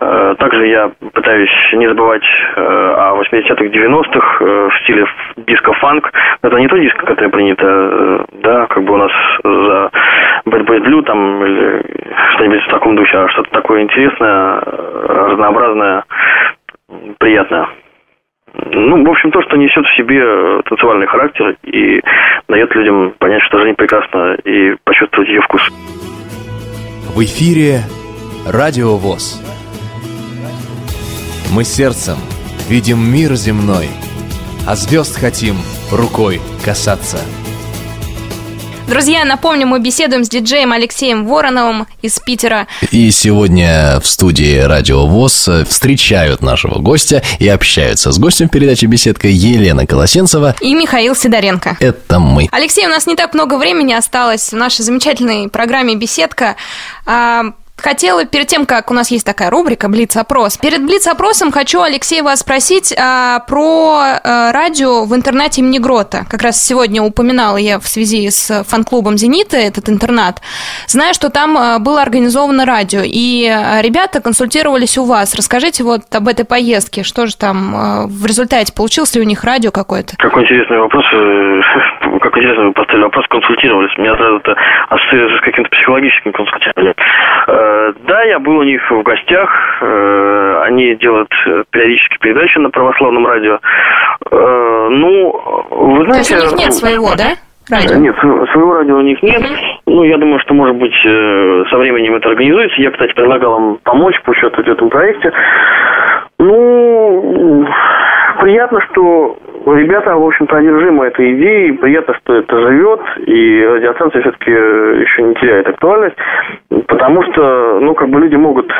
Speaker 4: Э, также я пытаюсь не забывать э, о 80-х, 90-х э, в стиле диско-фанк. Это не то диско, которое принято, э, да, как бы у нас за Bad Boy Blue там или что-нибудь в таком духе, а что-то такое интересное, разнообразное, приятное. Ну, в общем, то, что несет в себе танцевальный характер и дает людям понять, что жизнь прекрасна и почувствовать ее вкус.
Speaker 2: В эфире Радио ВОЗ. Мы сердцем видим мир земной, а звезд хотим рукой касаться.
Speaker 3: Друзья, напомню, мы беседуем с диджеем Алексеем Вороновым из Питера.
Speaker 2: И сегодня в студии Радио ВОЗ встречают нашего гостя и общаются с гостем передачи «Беседка» Елена Колосенцева
Speaker 3: и Михаил Сидоренко.
Speaker 2: Это мы.
Speaker 3: Алексей, у нас не так много времени осталось в нашей замечательной программе «Беседка». Хотела перед тем, как у нас есть такая рубрика «Блиц-опрос», перед Блиц-опросом хочу, Алексей, вас спросить а, про а, радио в интернате имени Грота. Как раз сегодня упоминала я в связи с фан-клубом «Зенита» этот интернат. Знаю, что там а, было организовано радио, и а, ребята консультировались у вас. Расскажите вот об этой поездке. Что же там а, в результате? Получилось ли у них радио какое-то?
Speaker 4: Какой интересный вопрос. Э, интересно вы поставили вопрос, консультировались. Меня сразу это ассоциируется с каким-то психологическим консультированием. Э, да, я был у них в гостях. Э, они делают э, периодически передачи на православном радио. Ну, вы знаете...
Speaker 3: То есть у них нет своего, да?
Speaker 4: Радио? Нет, своего радио у них нет. Ну, я думаю, что, может быть, со временем это организуется. Я, кстати, предлагал им помочь по счету этому проекте. Ну, приятно, что ребята, в общем-то, одержимы этой идеей. Приятно, что это живет, и радиостанция все-таки еще не теряет актуальность, потому что, ну, как бы люди могут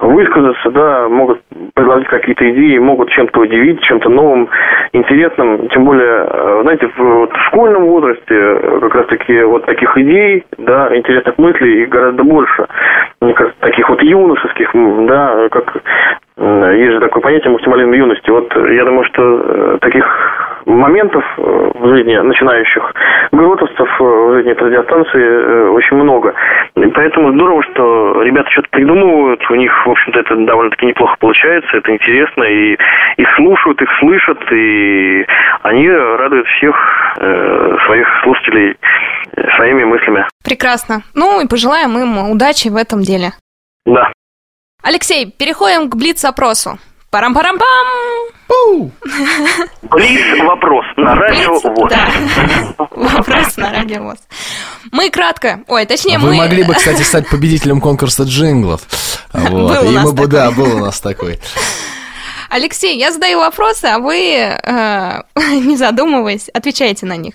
Speaker 4: высказаться, да, могут предложить какие-то идеи, могут чем-то удивить, чем-то новым, интересным. Тем более, э, знаете, в, вот, в школьном возрасте э, как раз-таки вот таких идей, да, интересных мыслей гораздо больше. Мне кажется, таких вот юношеских, да, как есть же такое понятие максимализм юности. Вот я думаю, что э, таких моментов в жизни начинающих гротовцев в жизни радиостанции очень много. И поэтому здорово, что ребята что-то придумывают, у них в общем-то, это довольно-таки неплохо получается, это интересно, и их слушают, их слышат, и они радуют всех э, своих слушателей э, своими мыслями.
Speaker 3: Прекрасно. Ну и пожелаем им удачи в этом деле.
Speaker 4: Да.
Speaker 3: Алексей, переходим к Блиц-опросу. Парам-парам-пам!
Speaker 4: Блиц-вопрос на радио ВОЗ.
Speaker 3: Да. Вопрос на радио ВОЗ. Мы кратко, ой, точнее
Speaker 2: Вы
Speaker 3: мы...
Speaker 2: могли бы, кстати, стать победителем конкурса джинглов. Вот.
Speaker 3: Был у
Speaker 2: И
Speaker 3: нас
Speaker 2: мы бы, да, был у нас такой.
Speaker 3: Алексей, я задаю вопросы, а вы, э, не задумываясь, отвечаете на них.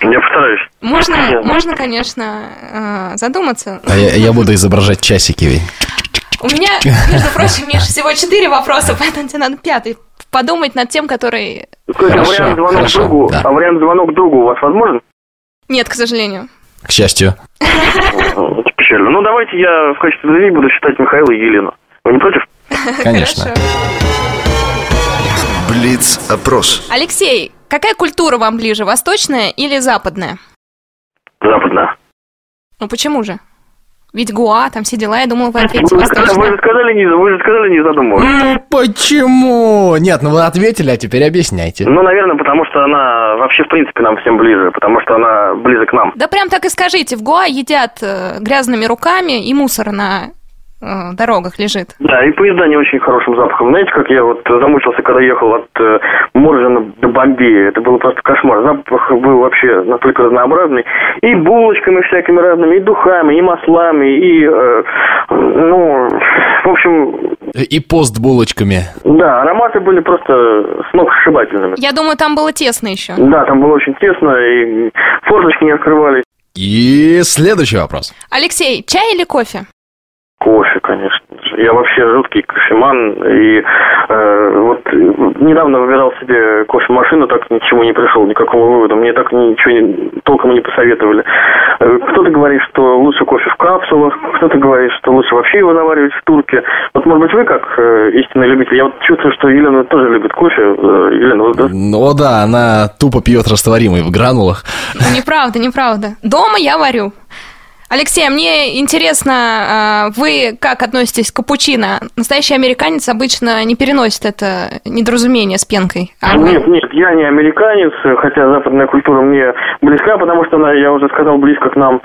Speaker 4: Я постараюсь.
Speaker 3: Можно, можно, конечно, э, задуматься.
Speaker 2: А я, я буду изображать часики. ведь.
Speaker 3: У меня, между прочим, Миш, всего четыре вопроса, поэтому тебе надо пятый подумать над тем, который...
Speaker 4: Скажите,
Speaker 2: Хорошо,
Speaker 4: вариант звонок
Speaker 2: хорошо,
Speaker 4: другу,
Speaker 2: да.
Speaker 4: а вариант звонок другу у вас возможен?
Speaker 3: Нет, к сожалению.
Speaker 2: К счастью.
Speaker 4: Это печально. Ну, давайте я в качестве друзей буду считать Михаила и Елену. Вы не против?
Speaker 2: Конечно.
Speaker 1: Блиц-опрос.
Speaker 3: Алексей, какая культура вам ближе, восточная или западная?
Speaker 4: Западно.
Speaker 3: Ну почему же? Ведь Гуа, там все дела, я думала, вы ответите
Speaker 4: Вы, вы
Speaker 3: восточно.
Speaker 4: же сказали, не, вы же сказали, не задумывались.
Speaker 2: Ну, почему? Нет, ну вы ответили, а теперь объясняйте.
Speaker 4: Ну, наверное, потому что она вообще, в принципе, нам всем ближе, потому что она ближе к нам.
Speaker 3: Да прям так и скажите, в Гуа едят э, грязными руками и мусор на дорогах лежит.
Speaker 4: Да, и поезда не очень хорошим запахом. Знаете, как я вот замучился, когда ехал от э, Моржина до Бомбея. Это было просто кошмар. Запах был вообще настолько разнообразный. И булочками всякими разными, и духами, и маслами, и, э, ну, в общем,
Speaker 2: И пост булочками.
Speaker 4: да, ароматы были просто сногсшибательными.
Speaker 3: Я думаю, там было тесно еще.
Speaker 4: Да, там было очень тесно, и форточки не открывались.
Speaker 2: И следующий вопрос.
Speaker 3: Алексей, чай или кофе?
Speaker 4: Я вообще жуткий кофеман. И э, вот недавно выбирал себе кофемашину, так ничего не пришел, никакого вывода. Мне так ничего не, толком и не посоветовали. Э, Кто-то говорит, что лучше кофе в капсулах, кто-то говорит, что лучше вообще его заваривать в турке. Вот, может быть, вы как э, истинный любитель, я вот чувствую, что Елена тоже любит кофе. Э, Елена, вот, да?
Speaker 2: Ну да, она тупо пьет растворимый в гранулах.
Speaker 3: Неправда, неправда. Дома я варю. Алексей, а мне интересно, а, вы как относитесь к капучино? Настоящий американец обычно не переносит это недоразумение с пенкой. А вы?
Speaker 4: Нет, нет, я не американец, хотя западная культура мне близка, потому что она, я уже сказал, близко к нам.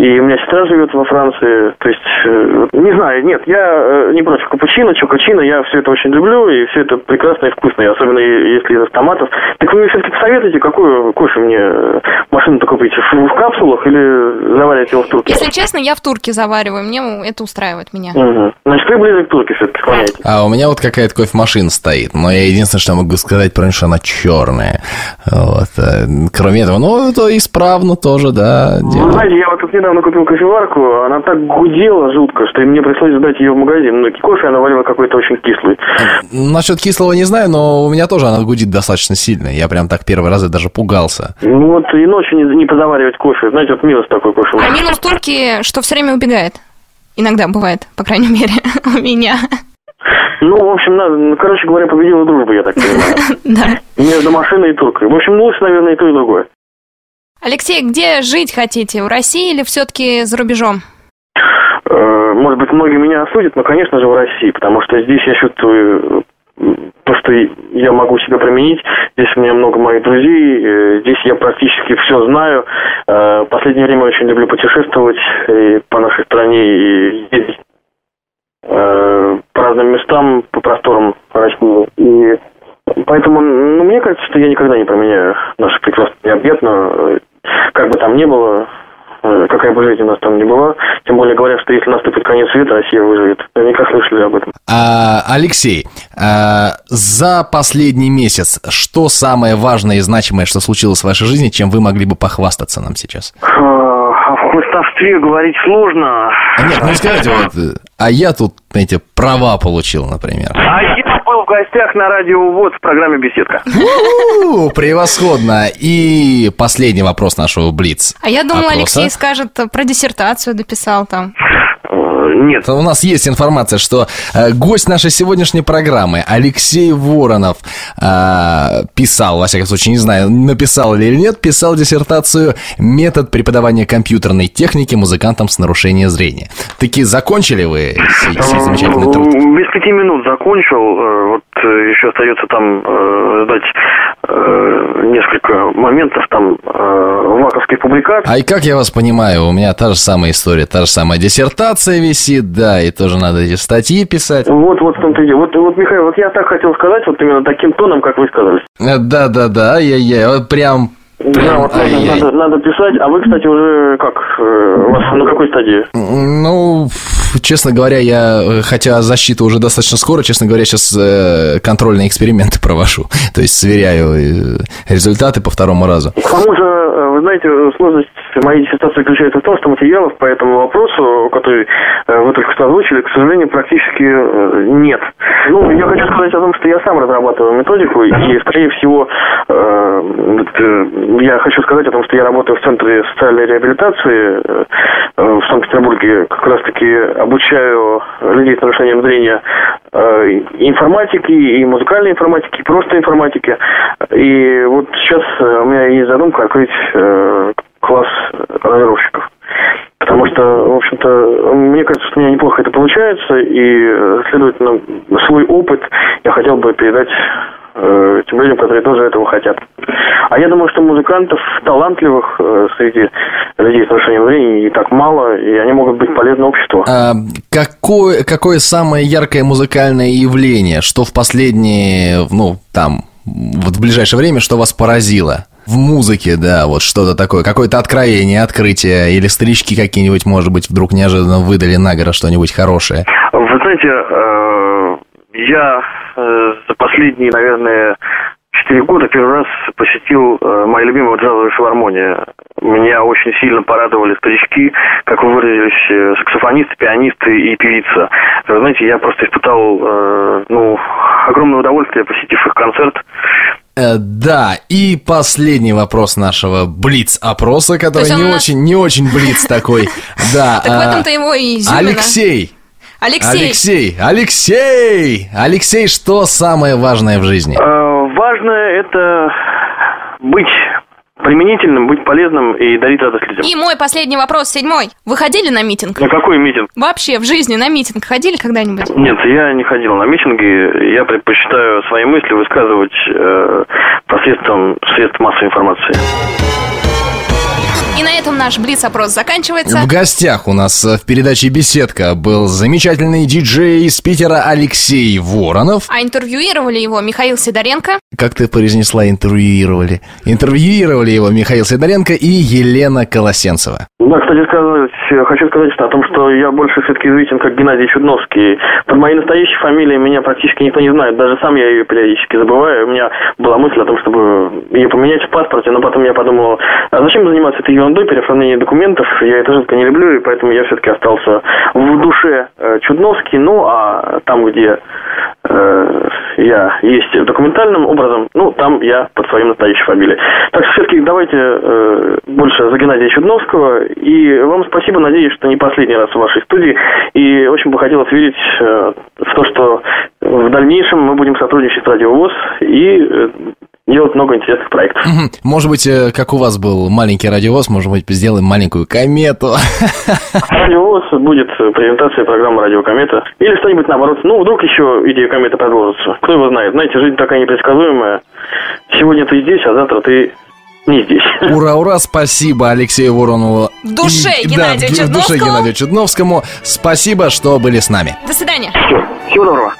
Speaker 4: И у меня сестра живет во Франции. То есть, э, не знаю, нет, я э, не против капучино, чокачино, я все это очень люблю, и все это прекрасно и вкусно, и особенно если из автоматов. Так вы мне все-таки посоветуете, какую кофе мне э, машину-то купить? В, в капсулах или заваривать его в турке?
Speaker 3: Если честно, я в турке завариваю, мне это устраивает меня.
Speaker 4: Мгм. Вы ближе к турке все-таки склоняетесь.
Speaker 2: А у меня вот какая-то кофемашина стоит, но я единственное, что могу сказать про нее, что она черная. Вот. э, Кроме этого, ну, это исправно тоже, да.
Speaker 4: Вы
Speaker 2: дело.
Speaker 4: знаете, я вот тут недавно купил кофеварку, она так гудела жутко, что мне пришлось сдать ее в магазин. Ну, кофе она варила какой-то очень кислый.
Speaker 2: Насчет кислого не знаю, но у меня тоже она гудит достаточно сильно. Я прям так первый раз и даже пугался.
Speaker 4: Ну вот и ночью не, не позаваривать кофе. Знаете, вот минус такой кофе.
Speaker 3: А минус турки, что все время убегает. Иногда бывает, по крайней мере, у меня.
Speaker 4: Ну, в общем, надо, ну, короче говоря, победила дружба, я так понимаю.
Speaker 3: Да.
Speaker 4: Между машиной и туркой. В общем, лучше, наверное, и то, и другое.
Speaker 3: Алексей, где жить хотите? В России или все-таки за рубежом?
Speaker 4: Э, Может быть, многие меня осудят, но, конечно же, в России, потому что здесь я чувствую то, что я могу себя применить. Здесь у меня много моих друзей, э, здесь я практически все знаю. Э, последнее время очень люблю путешествовать и по нашей стране и ездить э, по разным местам, по просторам России. И поэтому, ну, мне кажется, что я никогда не променяю наше прекрасное необъятно, э, как бы там ни было, э, какая бы жизнь у нас там ни была. Тем более говорят, что если наступит конец света, Россия выживет. Наверняка слышали об этом.
Speaker 2: А, Алексей, а, за последний месяц что самое важное и значимое, что случилось в вашей жизни, чем вы могли бы похвастаться нам сейчас?
Speaker 4: Э, О хвостовстве говорить сложно.
Speaker 2: А Нет, ну скажите, вот, э, а я тут, знаете, права получил, например.
Speaker 4: А был в гостях на радио ВОЗ в программе «Беседка».
Speaker 2: У, Превосходно. И последний вопрос нашего Блиц.
Speaker 3: А я думала. Алексей скажет, э, про диссертацию дописал там.
Speaker 4: Нет.
Speaker 2: У нас есть информация, что э, гость нашей сегодняшней программы Алексей Воронов э, писал, во всяком случае, не знаю, написал ли или нет, писал диссертацию «Метод преподавания компьютерной техники музыкантам с нарушением зрения». Таки закончили вы сей, сей замечательный труд?
Speaker 4: Э, Без пяти минут закончил. Э, Вот еще остается там сдать э, несколько моментов там э, ваковских публикаций.
Speaker 2: А и как я вас понимаю, у меня та же самая история, та же самая диссертация висит, да, и тоже надо эти статьи писать.
Speaker 4: Вот, вот в том-то и. Вот, вот, Михаил, вот я так хотел сказать, вот именно таким тоном, как вы сказали.
Speaker 2: Э, Да-да-да, ай-яй-яй, вот прям...
Speaker 4: Да, вот надо, надо, надо писать. А вы, кстати, уже как? э, У вас на какой стадии?
Speaker 2: Ну, честно говоря, я, э, хотя защита уже достаточно скоро, честно говоря, сейчас э, контрольные эксперименты провожу. То есть сверяю э, результаты по второму разу.
Speaker 4: К тому же, вы знаете, сложность моей диссертации заключается в том, что материалов по этому вопросу, который э, вы только что озвучили, к сожалению, практически э, нет. Ну, я хочу сказать о том, что я сам разрабатываю методику, и, скорее всего, э, я хочу сказать о том, что я работаю в Центре социальной реабилитации в Санкт-Петербурге, как раз-таки обучаю людей с нарушением зрения информатики, и музыкальной информатики, и просто информатики. И вот сейчас э, у меня есть задумка открыть э, класс аранжировщиков. Потому что, в общем-то, мне кажется, что у меня неплохо это получается, и, э, следовательно, свой опыт я хотел бы передать э, тем людям, которые тоже этого хотят. А я думаю, что музыкантов талантливых э, среди людей с нарушением зрения и так мало, и они могут быть полезны обществу.
Speaker 2: А какое, какое самое яркое музыкальное явление, что в последние, ну, там, вот в ближайшее время, что вас поразило? В музыке, да, вот что-то такое, какое-то откровение, открытие, или старички какие-нибудь, может быть, вдруг неожиданно выдали на гора что-нибудь хорошее.
Speaker 4: Вы знаете, э, я э, за последние, наверное, четыре года первый раз посетил э, моя любимая джазовая филармония. Меня очень сильно порадовали старички, как вы выразились, э, саксофонисты, пианисты и певица. Знаете, я просто испытал, э, ну, огромное удовольствие, посетив их концерт.
Speaker 2: Э, да, и последний вопрос нашего блиц-опроса, который не
Speaker 3: нас-
Speaker 2: очень, не очень блиц такой. Да.
Speaker 3: Так в
Speaker 2: а,
Speaker 3: этом-то его и.
Speaker 2: Алексей,
Speaker 3: Алексей,
Speaker 2: Алексей, Алексей, Алексей, что самое важное в жизни?
Speaker 4: Э, Важное это быть применительным, быть полезным и дарить радость людям.
Speaker 3: И мой последний вопрос, седьмой. Вы ходили на митинг?
Speaker 4: На какой митинг?
Speaker 3: Вообще, в жизни на митинг ходили когда-нибудь?
Speaker 4: Нет, я не ходил на митинги. Я предпочитаю свои мысли высказывать э, посредством средств массовой информации.
Speaker 3: И на этом наш блиц-опрос заканчивается.
Speaker 2: В гостях у нас э, в передаче «Беседка» был замечательный диджей из Питера Алексей Воронов.
Speaker 3: А интервьюировали его Михаил Сидоренко.
Speaker 2: Как ты произнесла интервьюировали? Интервьюировали его Михаил Сидоренко и Елена Колосенцева.
Speaker 4: Да, кстати сказать, хочу сказать что о том, что я больше все-таки известен как Геннадий Чудновский. Под моей настоящей фамилией меня практически никто не знает. Даже сам я ее периодически забываю. У меня была мысль о том, чтобы ее поменять в паспорте, но потом я подумал, а зачем заниматься этой ерундой, переоформлением документов? Я это жутко не люблю, и поэтому я все-таки остался в душе э, Чудновский. Ну, а там, где э, я есть документальным образом, ну, там я под своей настоящей фамилией. Так что все-таки давайте э, больше за Геннадия Чудновского. И вам спасибо, надеюсь, что не последний раз в вашей студии. И очень бы хотелось верить э, в то, что в дальнейшем мы будем сотрудничать с Радио ВОЗ и э, делать много интересных проектов.
Speaker 2: Может быть, э, как у вас был маленький радиовоз, может быть, сделаем маленькую комету.
Speaker 4: Радио ВОЗ будет презентация программы «Радио Комета». Или что-нибудь наоборот. Ну, вдруг еще идея кометы продолжится. Кто его знает. Знаете, жизнь такая непредсказуемая. Сегодня ты здесь, а завтра ты не здесь.
Speaker 2: Ура, ура, спасибо Алексею Воронову.
Speaker 3: В душе
Speaker 2: И-
Speaker 3: Геннадию
Speaker 2: да, в душе
Speaker 3: Чудновскому.
Speaker 2: Геннадию Чудновскому. Спасибо, что были с нами.
Speaker 3: До свидания.
Speaker 4: Все. Всего доброго.